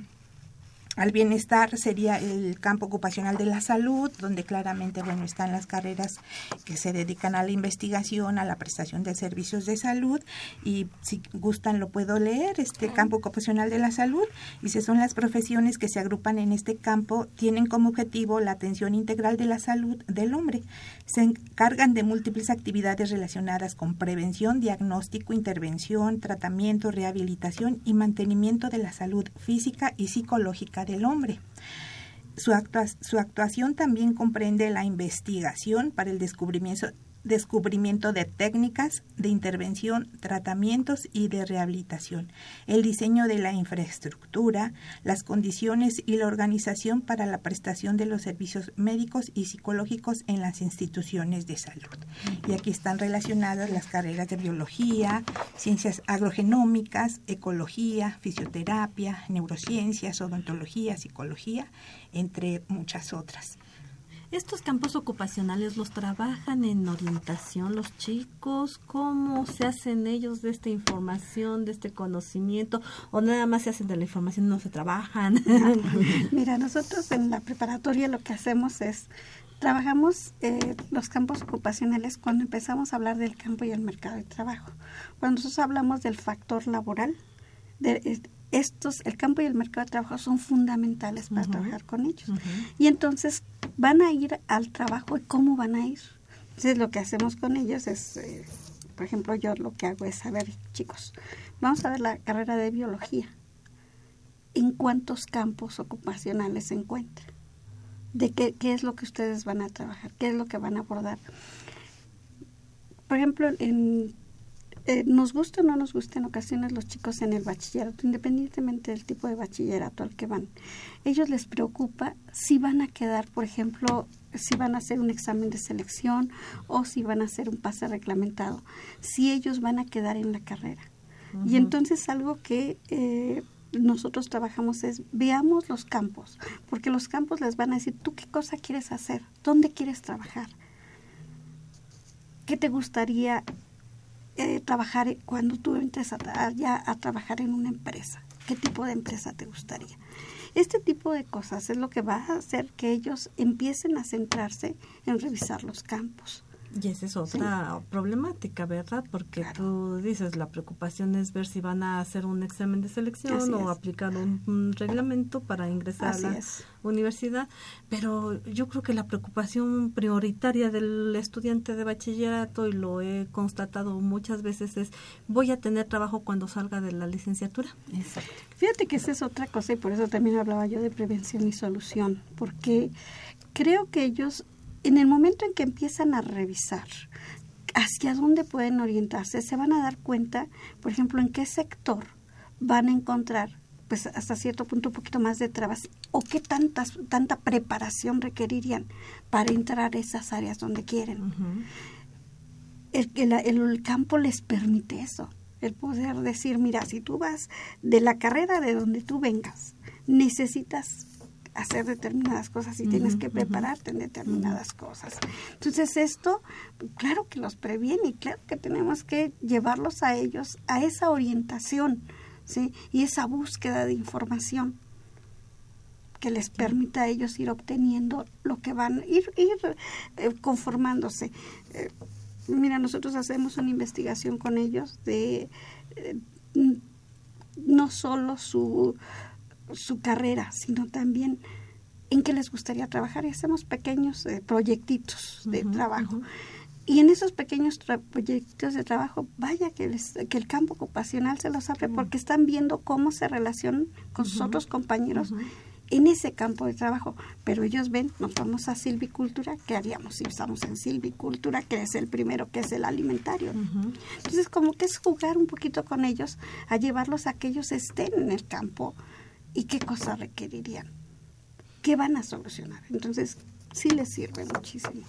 al bienestar sería el campo ocupacional de la salud, donde claramente bueno están las carreras que se dedican a la investigación, a la prestación de servicios de salud y si gustan lo puedo leer, este campo ocupacional de la salud, y si son las profesiones que se agrupan en este campo, tienen como objetivo la atención integral de la salud del hombre. Se encargan de múltiples actividades relacionadas con prevención, diagnóstico, intervención, tratamiento, rehabilitación y mantenimiento de la salud física y psicológica del hombre. Su, actuación también comprende la investigación para el descubrimiento, descubrimiento de técnicas de intervención, tratamientos y de rehabilitación, el diseño de la infraestructura, las condiciones y la organización para la prestación de los servicios médicos y psicológicos en las instituciones de salud. Y aquí están relacionadas las carreras de biología, ciencias agrogenómicas, ecología, fisioterapia, neurociencias, odontología, psicología, entre muchas otras. ¿Estos campos ocupacionales los trabajan en orientación los chicos? ¿Cómo se hacen ellos de esta información, de este conocimiento? ¿O nada más se hacen de la información no se trabajan? Mira, nosotros en la preparatoria lo que hacemos es Trabajamos eh, los campos ocupacionales cuando empezamos a hablar del campo y el mercado de trabajo. Cuando nosotros hablamos del factor laboral, de, estos, el campo y el mercado de trabajo son fundamentales para trabajar con ellos. Y entonces van a ir al trabajo y cómo van a ir. Entonces lo que hacemos con ellos es, eh, por ejemplo, yo lo que hago es saber, chicos, vamos a ver la carrera de biología. ¿En cuántos campos ocupacionales se encuentra? ¿De qué, qué es lo que ustedes van a trabajar? ¿Qué es lo que van a abordar? Por ejemplo, en eh, nos gusta o no nos gusta en ocasiones los chicos en el bachillerato, independientemente del tipo de bachillerato al que van. Ellos les preocupa si van a quedar, por ejemplo, si van a hacer un examen de selección o si van a hacer un pase reglamentado, si ellos van a quedar en la carrera. Y entonces algo que eh, nosotros trabajamos es veamos los campos, porque los campos les van a decir, tú qué cosa quieres hacer, dónde quieres trabajar, qué te gustaría eh, trabajar cuando tú entres a, ya a trabajar en una empresa? ¿Qué tipo de empresa te gustaría? Este tipo de cosas es lo que va a hacer que ellos empiecen a centrarse en revisar los campos. Y esa es otra problemática, ¿verdad? Porque tú dices, la preocupación es ver si van a hacer un examen de selección o aplicar un, reglamento para ingresar a la universidad, pero yo creo que la preocupación prioritaria del estudiante de bachillerato, y lo he constatado muchas veces, es voy a tener trabajo cuando salga de la licenciatura. Exacto. Fíjate que esa es otra cosa y por eso también hablaba yo de prevención y solución, porque creo que ellos en el momento en que empiezan a revisar hacia dónde pueden orientarse, se van a dar cuenta, por ejemplo, en qué sector van a encontrar pues hasta cierto punto un poquito más de trabas o qué tantas, tanta preparación requerirían para entrar a esas áreas donde quieren. el, el, el campo les permite eso, el poder decir, mira, si tú vas de la carrera de donde tú vengas, necesitas hacer determinadas cosas y tienes que prepararte en determinadas cosas. Entonces esto, claro que los previene y claro que tenemos que llevarlos a ellos a esa orientación, ¿sí? Y esa búsqueda de información que les permita a ellos ir obteniendo lo que van, ir, ir eh, conformándose. Eh, mira, nosotros hacemos una investigación con ellos de eh, no solo su su carrera, sino también en qué les gustaría trabajar y hacemos pequeños eh, proyectitos de trabajo. Y en esos pequeños proyectos de trabajo, vaya que, que el campo ocupacional se los abre porque están viendo cómo se relacionan con sus otros compañeros en ese campo de trabajo. Pero ellos ven, nos vamos a silvicultura, ¿qué haríamos si estamos en silvicultura, que es el primero, que es el alimentario? Entonces, como que es jugar un poquito con ellos, a llevarlos a que ellos estén en el campo y qué cosas requerirían, qué van a solucionar. Entonces, sí les sirve muchísimo.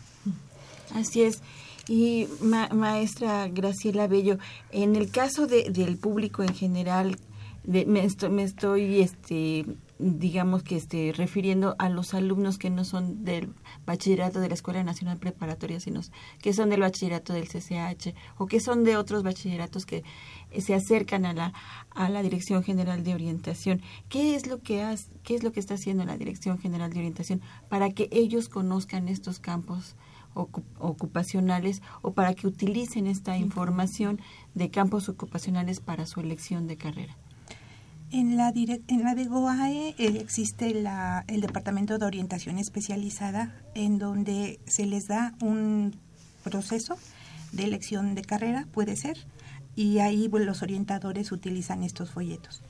Así es. Y maestra Graciela Bello, en el caso de, del público en general, de, me, estoy, me estoy este, digamos que esté refiriendo a los alumnos que no son del bachillerato de la Escuela Nacional Preparatoria, sino que son del bachillerato del CCH o que son de otros bachilleratos que se acercan a la a la Dirección General de Orientación. ¿Qué es lo que qué es lo que está haciendo la Dirección General de Orientación para que ellos conozcan estos campos ocupacionales o para que utilicen esta información de campos ocupacionales para su elección de carrera? En la, en la de GOAE eh, existe la, el Departamento de Orientación Especializada en donde se les da un proceso de elección de carrera, puede ser, y ahí los orientadores utilizan estos folletos.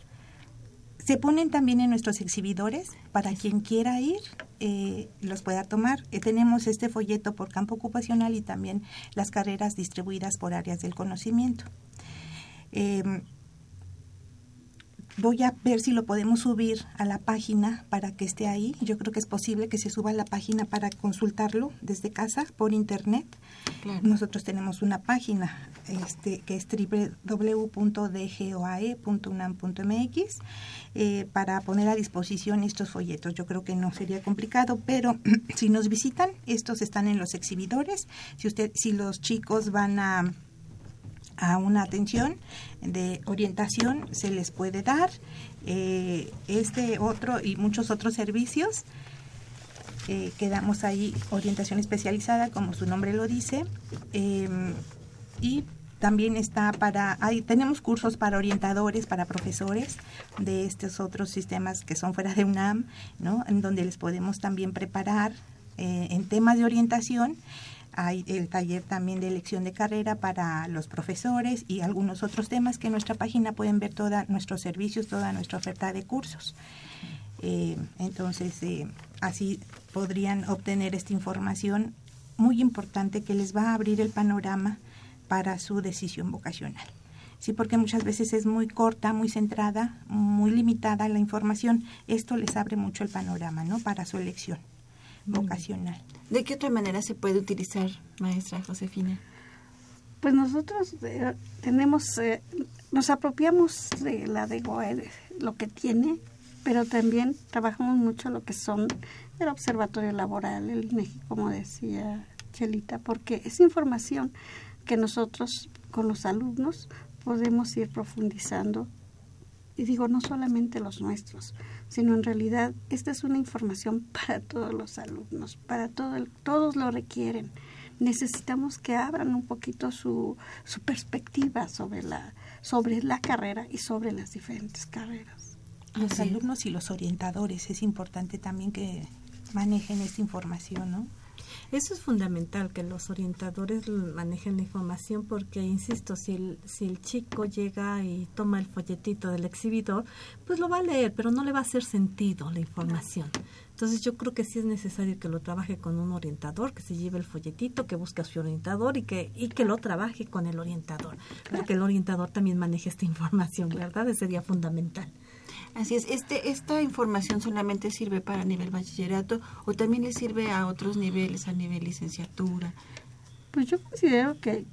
Se ponen también en nuestros exhibidores para quien quiera ir eh, los pueda tomar. Eh, tenemos este folleto por campo ocupacional y también las carreras distribuidas por áreas del conocimiento. Em, voy a ver si lo podemos subir a la página para que esté ahí. Yo creo que es posible que se suba a la página para consultarlo desde casa por internet. Nosotros tenemos una página este, que es www.dgoae.unam.mx eh, para poner a disposición estos folletos. Yo creo que no sería complicado, pero si nos visitan, estos están en los exhibidores. Si usted, si los chicos van a a una atención de orientación se les puede dar eh, este otro y muchos otros servicios eh, que ahí orientación especializada como su nombre lo dice em, y también está para hay, tenemos cursos para orientadores para profesores de estos otros sistemas que son fuera de UNAM no en donde les podemos también preparar eh, en temas de orientación hay el taller también de elección de carrera para los profesores y algunos otros temas que en nuestra página pueden ver todos nuestros servicios, toda nuestra oferta de cursos. Eh, entonces, eh, así podrían obtener esta información muy importante que les va a abrir el panorama para su decisión vocacional. Sí, porque muchas veces es muy corta, muy centrada, muy limitada la información. Esto les abre mucho el panorama, ¿no? Para su elección vocacional. ¿De qué otra manera se puede utilizar, maestra Josefina? Pues nosotros eh, tenemos, eh, nos apropiamos de la de GOE, lo que tiene, pero también trabajamos mucho lo que son el observatorio laboral, el INEGI, como decía Chelita, porque es información que nosotros con los alumnos podemos ir profundizando. Y digo, no solamente los nuestros, sino en realidad esta es una información para todos los alumnos, para todo el, todos lo requieren. Necesitamos que abran un poquito su, su perspectiva sobre la, sobre la carrera y sobre las diferentes carreras. Los alumnos y los orientadores, es importante también que manejen esta información, ¿no? Eso es fundamental, que los orientadores manejen la información porque, insisto, si el, si el chico llega y toma el folletito del exhibidor, pues lo va a leer, pero no le va a hacer sentido la información. Entonces yo creo que sí es necesario que lo trabaje con un orientador, que se lleve el folletito, que busque a su orientador y que, y que lo trabaje con el orientador, porque el orientador también maneje esta información, ¿verdad? Ese sería fundamental. Así es, este, ¿esta información solamente sirve para nivel bachillerato o también le sirve a otros niveles, a nivel licenciatura? Pues yo considero que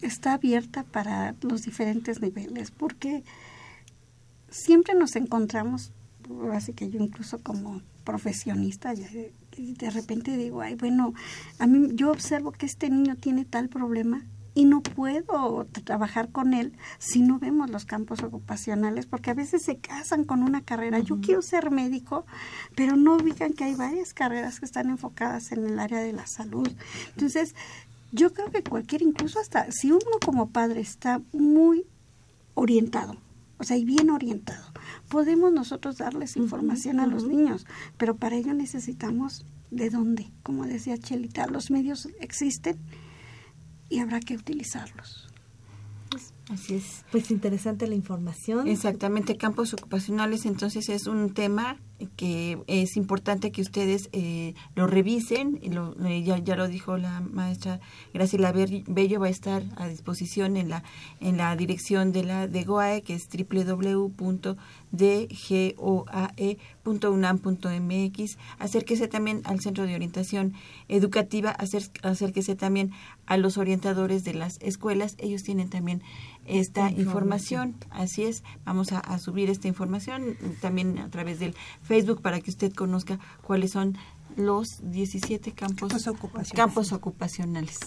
está abierta para los diferentes niveles, porque siempre nos encontramos, así que yo incluso como profesionista, de repente digo, ay, bueno, a mí yo observo que este niño tiene tal problema y no puedo trabajar con él si no vemos los campos ocupacionales, porque a veces se casan con una carrera. Yo quiero ser médico, pero no ubican que hay varias carreras que están enfocadas en el área de la salud. Entonces, yo creo que cualquier, incluso hasta si uno como padre está muy orientado, o sea, y bien orientado, podemos nosotros darles información a los niños, pero para ello necesitamos de dónde, como decía Chelita, los medios existen y habrá que utilizarlos. Así es. Pues interesante la información. Exactamente, campos ocupacionales, entonces es un tema que es importante que ustedes eh, lo revisen. Lo, eh, ya, ya lo dijo la maestra Graciela Bello, va a estar a disposición en la, en la dirección de la de GOAE, que es www.dgoae.unam.mx. Acérquese también al Centro de Orientación Educativa, acérquese también a los orientadores de las escuelas. Ellos tienen también esta información. Así es, vamos a, subir esta información también a través del Facebook para que usted conozca cuáles son los 17 campos, ocupacionales. Campos ocupacionales.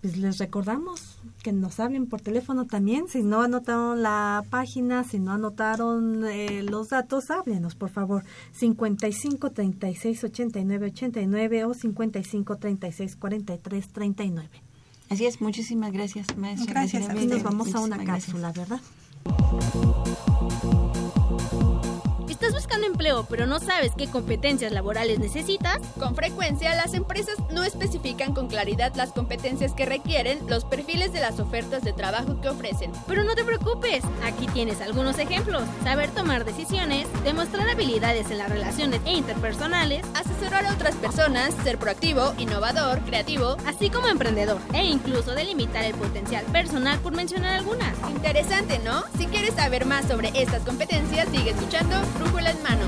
Pues les recordamos que nos hablen por teléfono también. Si no anotaron la página, si no anotaron eh, los datos, háblenos, por favor. 55 36 89 89 o 55 36 43 39. Así es, muchísimas gracias, maestra. Gracias, a nos vamos a una cápsula, ¿verdad? ¿Estás buscando empleo pero no sabes qué competencias laborales necesitas? Con frecuencia las empresas no especifican con claridad las competencias que requieren los perfiles de las ofertas de trabajo que ofrecen. Pero no te preocupes, aquí tienes algunos ejemplos. Saber tomar decisiones, demostrar habilidades en las relaciones e interpersonales, asesorar a otras personas, ser proactivo, innovador, creativo, así como emprendedor, e incluso delimitar el potencial personal por mencionar algunas. Interesante, ¿no? Si quieres saber más sobre estas competencias, sigue escuchando en mano.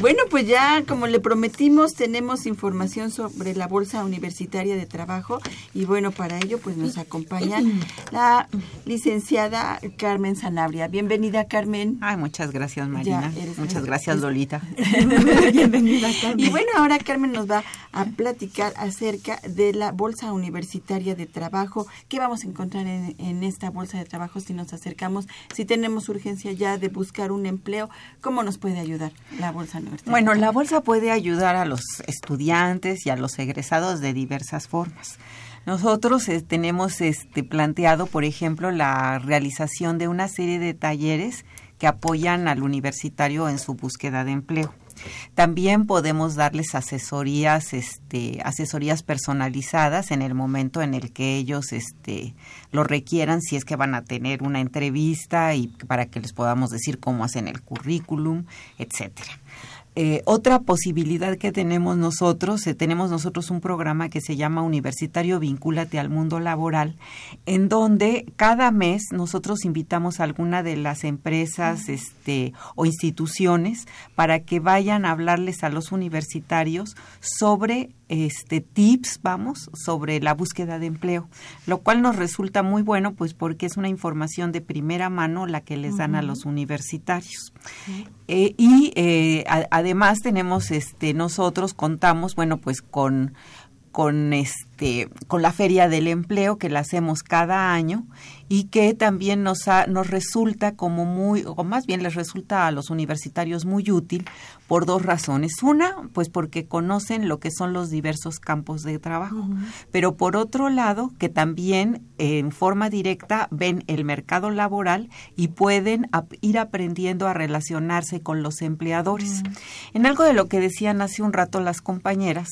Bueno, pues ya como le prometimos, tenemos información sobre la Bolsa Universitaria de Trabajo y bueno, para ello pues nos acompaña la licenciada Carmen Sanabria. Bienvenida, Carmen. Ay, muchas gracias, Marina. Muchas gracias, Lolita. Bienvenida, Carmen. Y bueno, ahora Carmen nos va a platicar acerca de la Bolsa Universitaria de Trabajo. ¿Qué vamos a encontrar en, en esta Bolsa de Trabajo si nos acercamos, si tenemos urgencia ya de buscar un empleo? ¿Cómo nos puede ayudar la Bolsa Universitaria? Bueno, la bolsa puede ayudar a los estudiantes y a los egresados de diversas formas. Nosotros eh, tenemos este planteado, por ejemplo, la realización de una serie de talleres que apoyan al universitario en su búsqueda de empleo. También podemos darles asesorías, este, asesorías personalizadas en el momento en el que ellos este, lo requieran, si es que van a tener una entrevista y para que les podamos decir cómo hacen el currículum, etcétera. Eh, otra posibilidad que tenemos nosotros, eh, tenemos nosotros un programa que se llama Universitario Vincúlate al Mundo Laboral, en donde cada mes nosotros invitamos a alguna de las empresas este, o instituciones para que vayan a hablarles a los universitarios sobre este tips, vamos, sobre la búsqueda de empleo, lo cual nos resulta muy bueno, pues porque es una información de primera mano la que les dan a los universitarios. Eh, y eh, además tenemos, este, nosotros contamos, bueno, pues con con este con la feria del empleo que la hacemos cada año y que también nos nos resulta como muy o más bien les resulta a los universitarios muy útil por dos razones. Una pues porque conocen lo que son los diversos campos de trabajo pero por otro lado que también en forma directa ven el mercado laboral y pueden ir aprendiendo a relacionarse con los empleadores. En algo de lo que decían hace un rato las compañeras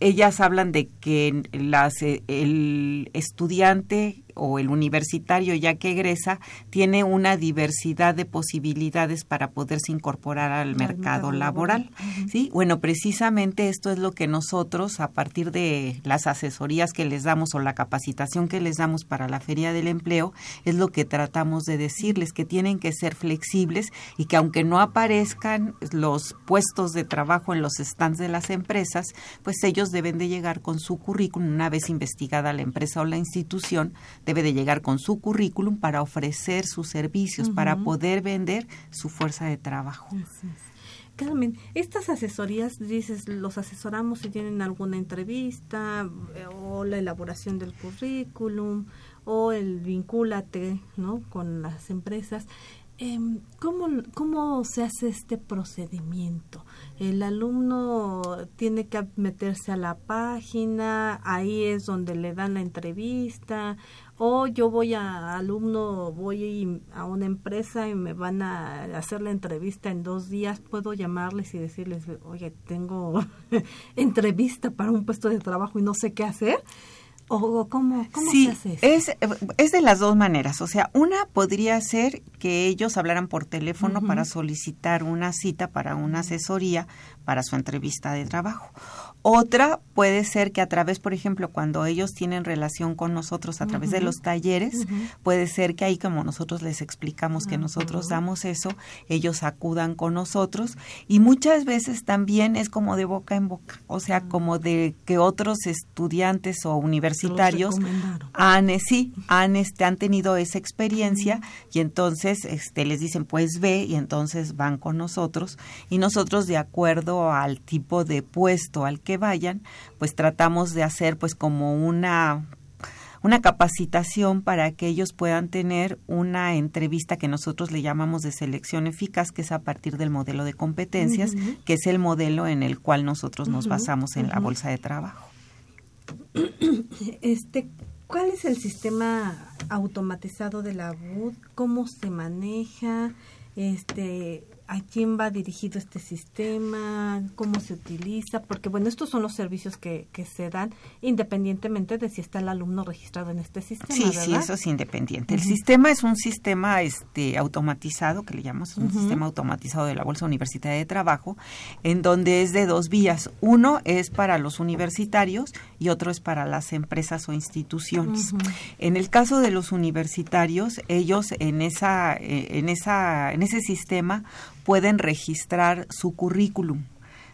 ellas hablan de que las, eh, el estudiante o el universitario ya que egresa tiene una diversidad de posibilidades para poderse incorporar al mercado laboral. Sí, bueno, precisamente esto es lo que nosotros a partir de las asesorías que les damos o la capacitación que les damos para la Feria del Empleo es lo que tratamos de decirles que tienen que ser flexibles y que aunque no aparezcan los puestos de trabajo en los stands de las empresas, pues ellos deben de llegar con su currículum una vez investigada la empresa o la institución debe de llegar con su currículum para ofrecer sus servicios, para poder vender su fuerza de trabajo. Carmen, estas asesorías, dices, los asesoramos si tienen alguna entrevista o la elaboración del currículum o el vincúlate ¿no? con las empresas. Em, ¿cómo, ¿Cómo se hace este procedimiento? El alumno tiene que meterse a la página, ahí es donde le dan la entrevista, o yo voy a alumno, voy a una empresa y me van a hacer la entrevista en dos días, puedo llamarles y decirles, oye, tengo entrevista para un puesto de trabajo y no sé qué hacer. ¿O cómo, cómo sí, se hace Es, es de las dos maneras. O sea, una podría ser que ellos hablaran por teléfono para solicitar una cita para una asesoría para su entrevista de trabajo. Otra puede ser que a través, por ejemplo, cuando ellos tienen relación con nosotros a través de los talleres, puede ser que ahí como nosotros les explicamos que nosotros damos eso, ellos acudan con nosotros. Y muchas veces también es como de boca en boca, o sea, como de que otros estudiantes o universitarios han, eh, sí, han, este, han tenido esa experiencia y entonces este, les dicen, pues ve y entonces van con nosotros. Y nosotros de acuerdo al tipo de puesto al que vayan, pues tratamos de hacer pues como una una capacitación para que ellos puedan tener una entrevista que nosotros le llamamos de selección eficaz, que es a partir del modelo de competencias, que es el modelo en el cual nosotros nos basamos en la bolsa de trabajo. Este, ¿cuál es el sistema automatizado de la BUD? ¿Cómo se maneja? Este, a quién va dirigido este sistema, cómo se utiliza, porque bueno, estos son los servicios que, que se dan independientemente de si está el alumno registrado en este sistema. Sí, sí, eso es independiente. El sistema es un sistema este automatizado, que le llamamos un sistema automatizado de la Bolsa Universitaria de Trabajo, en donde es de dos vías. Uno es para los universitarios y otro es para las empresas o instituciones. En el caso de los universitarios, ellos en esa, eh, en esa, en ese sistema pueden registrar su currículum.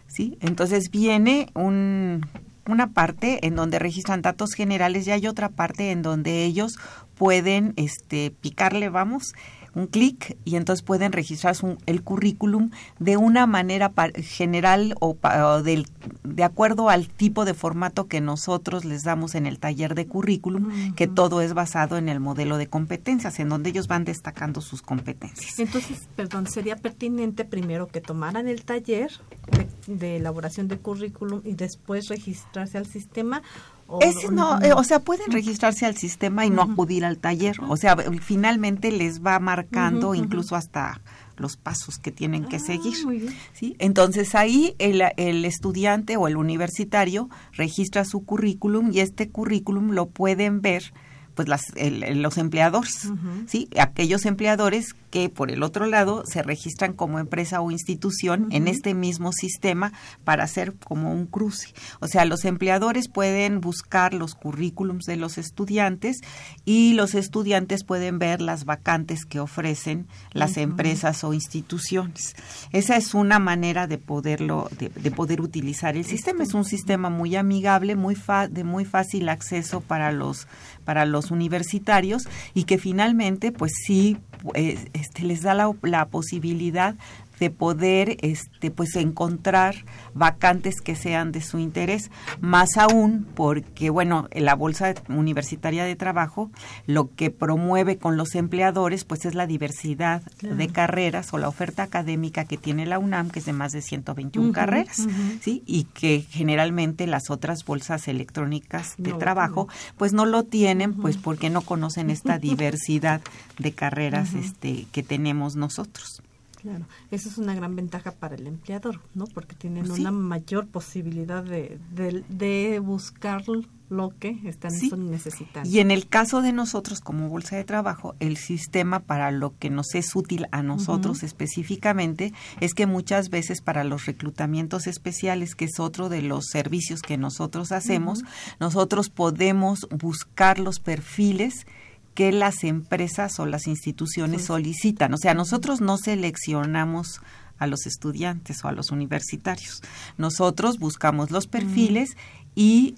¿sí? Entonces viene un, una parte en donde registran datos generales y hay otra parte en donde ellos pueden este, picarle, vamos, un clic y entonces pueden registrar el currículum de una manera general o, del, de acuerdo al tipo de formato que nosotros les damos en el taller de currículum, que todo es basado en el modelo de competencias, en donde ellos van destacando sus competencias. Entonces, perdón, sería pertinente primero que tomaran el taller de elaboración de currículum y después registrarse al sistema es, no, eh, o sea, pueden registrarse al sistema y no acudir al taller. O sea, finalmente les va marcando incluso hasta los pasos que tienen que ah, seguir. ¿sí? Entonces ahí el, el, estudiante o el universitario registra su currículum y este currículum lo pueden ver pues las, los empleadores, ¿sí? Aquellos empleadores que por el otro lado se registran como empresa o institución en este mismo sistema para hacer como un cruce. O sea, los empleadores pueden buscar los currículums de los estudiantes y los estudiantes pueden ver las vacantes que ofrecen las empresas o instituciones. Esa es una manera de poderlo de, poder utilizar el sistema. Es un sistema muy amigable, muy de muy fácil acceso para los para los universitarios y que finalmente pues sí eh, este, les da la, la posibilidad de poder este pues encontrar vacantes que sean de su interés más aún porque bueno la bolsa universitaria de trabajo lo que promueve con los empleadores pues es la diversidad de carreras o la oferta académica que tiene la UNAM que es de más de 121 carreras sí y que generalmente las otras bolsas electrónicas de trabajo pues no lo tienen pues porque no conocen esta diversidad de carreras este que tenemos nosotros Claro, esa es una gran ventaja para el empleador, ¿no? Porque tienen una mayor posibilidad de, de, buscar lo que están necesitando. Y en el caso de nosotros como bolsa de trabajo, el sistema para lo que nos es útil a nosotros específicamente es que muchas veces para los reclutamientos especiales, que es otro de los servicios que nosotros hacemos, nosotros podemos buscar los perfiles que las empresas o las instituciones solicitan. O sea, nosotros no seleccionamos a los estudiantes o a los universitarios. Nosotros buscamos los perfiles y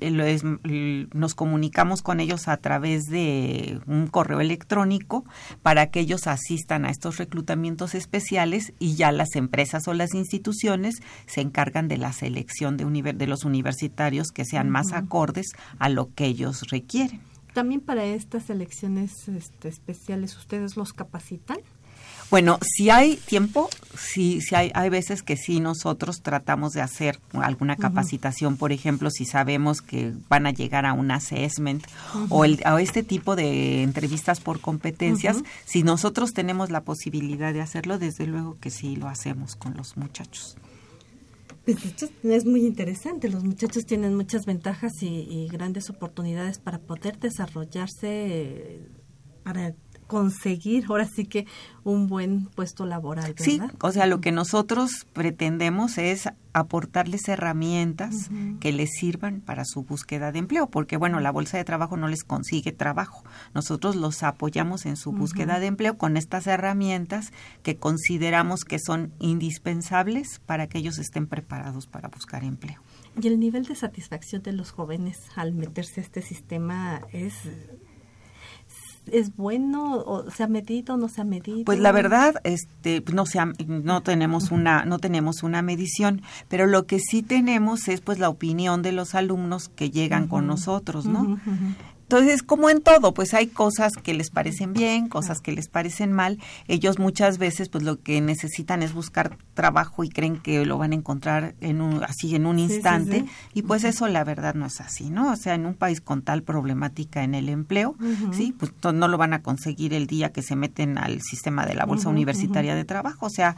nos comunicamos con ellos a través de un correo electrónico para que ellos asistan a estos reclutamientos especiales y ya las empresas o las instituciones se encargan de la selección de, de los universitarios que sean más acordes a lo que ellos requieren. También para estas elecciones este, especiales, ¿ustedes los capacitan? Bueno, si hay tiempo, sí, sí hay, hay veces que sí nosotros tratamos de hacer alguna capacitación, por ejemplo, si sabemos que van a llegar a un assessment o, el, este tipo de entrevistas por competencias, si nosotros tenemos la posibilidad de hacerlo, desde luego que sí lo hacemos con los muchachos. Pues es muy interesante. Los muchachos tienen muchas ventajas y, grandes oportunidades para poder desarrollarse, eh, para conseguir ahora sí que un buen puesto laboral. ¿verdad? Sí, o sea, lo que nosotros pretendemos es aportarles herramientas que les sirvan para su búsqueda de empleo, porque bueno, la bolsa de trabajo no les consigue trabajo. Nosotros los apoyamos en su búsqueda de empleo con estas herramientas que consideramos que son indispensables para que ellos estén preparados para buscar empleo. Y el nivel de satisfacción de los jóvenes al meterse a este sistema es es bueno o se ha medido no se ha medido pues la verdad este pues no se no tenemos una no tenemos una medición pero lo que sí tenemos es pues la opinión de los alumnos que llegan con nosotros no entonces, como en todo, pues hay cosas que les parecen bien, cosas que les parecen mal. Ellos muchas veces, pues lo que necesitan es buscar trabajo y creen que lo van a encontrar en un, así en un instante. Y pues eso la verdad no es así, ¿no? O sea, en un país con tal problemática en el empleo, sí, pues no lo van a conseguir el día que se meten al sistema de la bolsa universitaria de trabajo. O sea,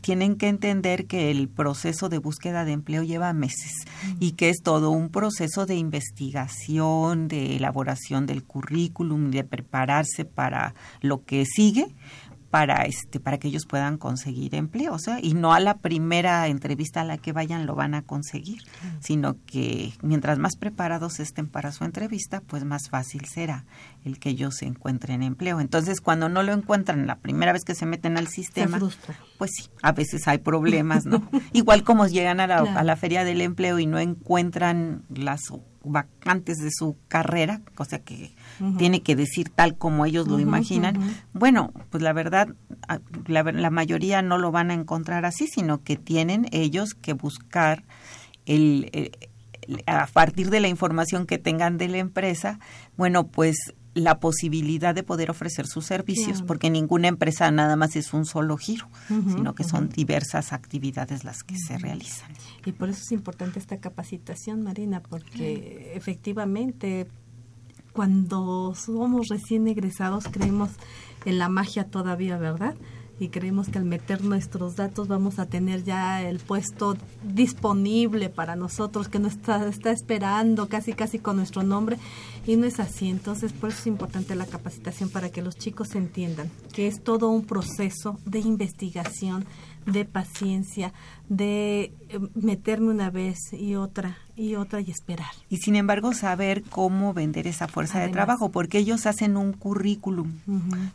tienen que entender que el proceso de búsqueda de empleo lleva meses y que es todo un proceso de investigación, de elaboración del currículum, de prepararse para lo que sigue para este para que ellos puedan conseguir empleo, o sea, y no a la primera entrevista a la que vayan lo van a conseguir, sino que mientras más preparados estén para su entrevista, pues más fácil será el que ellos se encuentren empleo. Entonces, cuando no lo encuentran la primera vez que se meten al sistema, pues sí, a veces hay problemas, ¿no? Igual como llegan a la, a la feria del empleo y no encuentran las vacantes de su carrera, cosa que tiene que decir tal como ellos lo imaginan. Bueno, pues la verdad, la, la, mayoría no lo van a encontrar así, sino que tienen ellos que buscar el, a partir de la información que tengan de la empresa, bueno, pues la posibilidad de poder ofrecer sus servicios, porque ninguna empresa nada más es un solo giro, sino que son diversas actividades las que se realizan. Y por eso es importante esta capacitación, Marina, porque efectivamente cuando somos recién egresados creemos en la magia todavía, ¿verdad? Y creemos que al meter nuestros datos vamos a tener ya el puesto disponible para nosotros, que nos está, está esperando casi casi con nuestro nombre y no es así. Entonces, por eso es importante la capacitación para que los chicos entiendan que es todo un proceso de investigación, de paciencia, de eh, meterme una vez y otra y otra y esperar. Y sin embargo saber cómo vender esa fuerza de trabajo, porque ellos hacen un currículum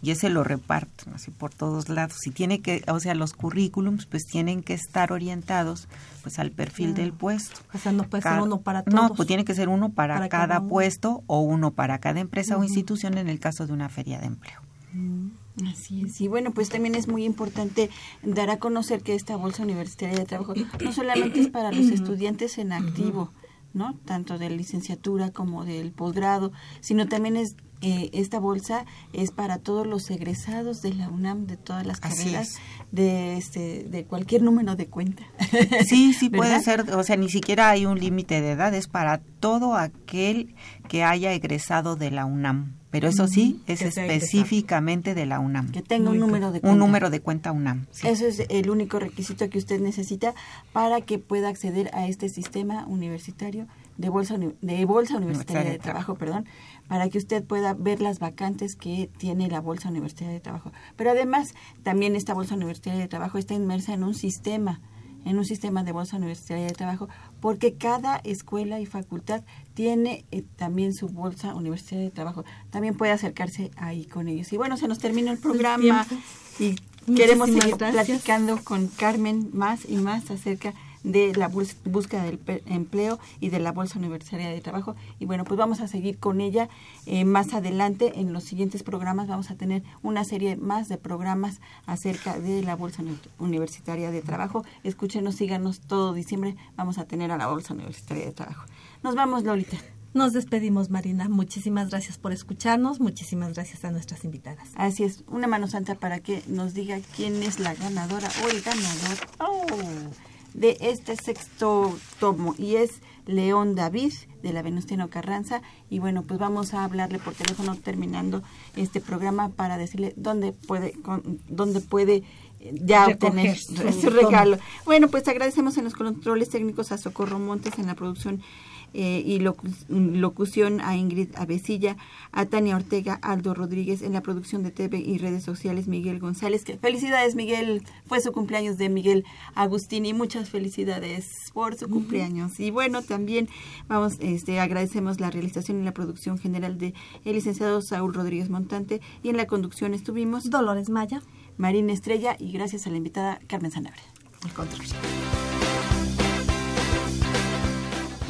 y ese lo reparten así por todos lados. Y tiene que, o sea, los currículums pues tienen que estar orientados pues al perfil del puesto. O sea, no puede ser uno para todos. No, pues tiene que ser uno para, cada, puesto o uno para cada empresa o institución en el caso de una feria de empleo. Mm. Así es. Y bueno, pues también es muy importante dar a conocer que esta bolsa universitaria de trabajo no solamente es para los estudiantes en activo, ¿no? Tanto de licenciatura como del posgrado, sino también es eh, esta bolsa es para todos los egresados de la UNAM de todas las carreras de este de cualquier número de cuenta. Sí, sí puede ser, o sea, ni siquiera hay un límite de edad, es para todo aquel que haya egresado de la UNAM. Pero eso sí, es específicamente de la UNAM. Que tenga un número de cuenta. Un número de cuenta UNAM. Eso es el único requisito que usted necesita para que pueda acceder a este sistema universitario de bolsa de bolsa universitaria de, trabajo, perdón, para que usted pueda ver las vacantes que tiene la bolsa universitaria de trabajo. Pero además, también esta bolsa universitaria de trabajo está inmersa en un sistema en un sistema de bolsa universitaria de trabajo, porque cada escuela y facultad tiene eh, también su bolsa universitaria de trabajo. También puede acercarse ahí con ellos. Y bueno, se nos termina el programa y queremos seguir platicando con Carmen más y más acerca de la búsqueda del empleo y de la Bolsa Universitaria de Trabajo. Y bueno, pues vamos a seguir con ella eh, más adelante. En los siguientes programas vamos a tener una serie más de programas acerca de la Bolsa Universitaria de Trabajo. Escúchenos, síganos todo diciembre. Vamos a tener a la Bolsa Universitaria de Trabajo. Nos vamos, Lolita. Nos despedimos, Marina. Muchísimas gracias por escucharnos. Muchísimas gracias a nuestras invitadas. Así es, una mano santa para que nos diga quién es la ganadora o el ganador oh, de este sexto tomo. Y es León David de la Venustiano Carranza. Y bueno, pues vamos a hablarle por teléfono terminando este programa para decirle dónde puede, dónde puede eh, ya obtener su regalo. Bueno, pues agradecemos en los controles técnicos a Socorro Montes en la producción eh, y locución a Ingrid Avesilla, a Tania Ortega, Aldo Rodríguez en la producción de TV y redes sociales, Miguel González. Que, felicidades, Miguel. Fue su cumpleaños de Miguel Agustín y muchas felicidades por su cumpleaños. Y bueno, también vamos, este, agradecemos la realización y la producción general de el licenciado Saúl Rodríguez Montante y en la conducción estuvimos Dolores Maya, Marina Estrella y gracias a la invitada Carmen Sanabria.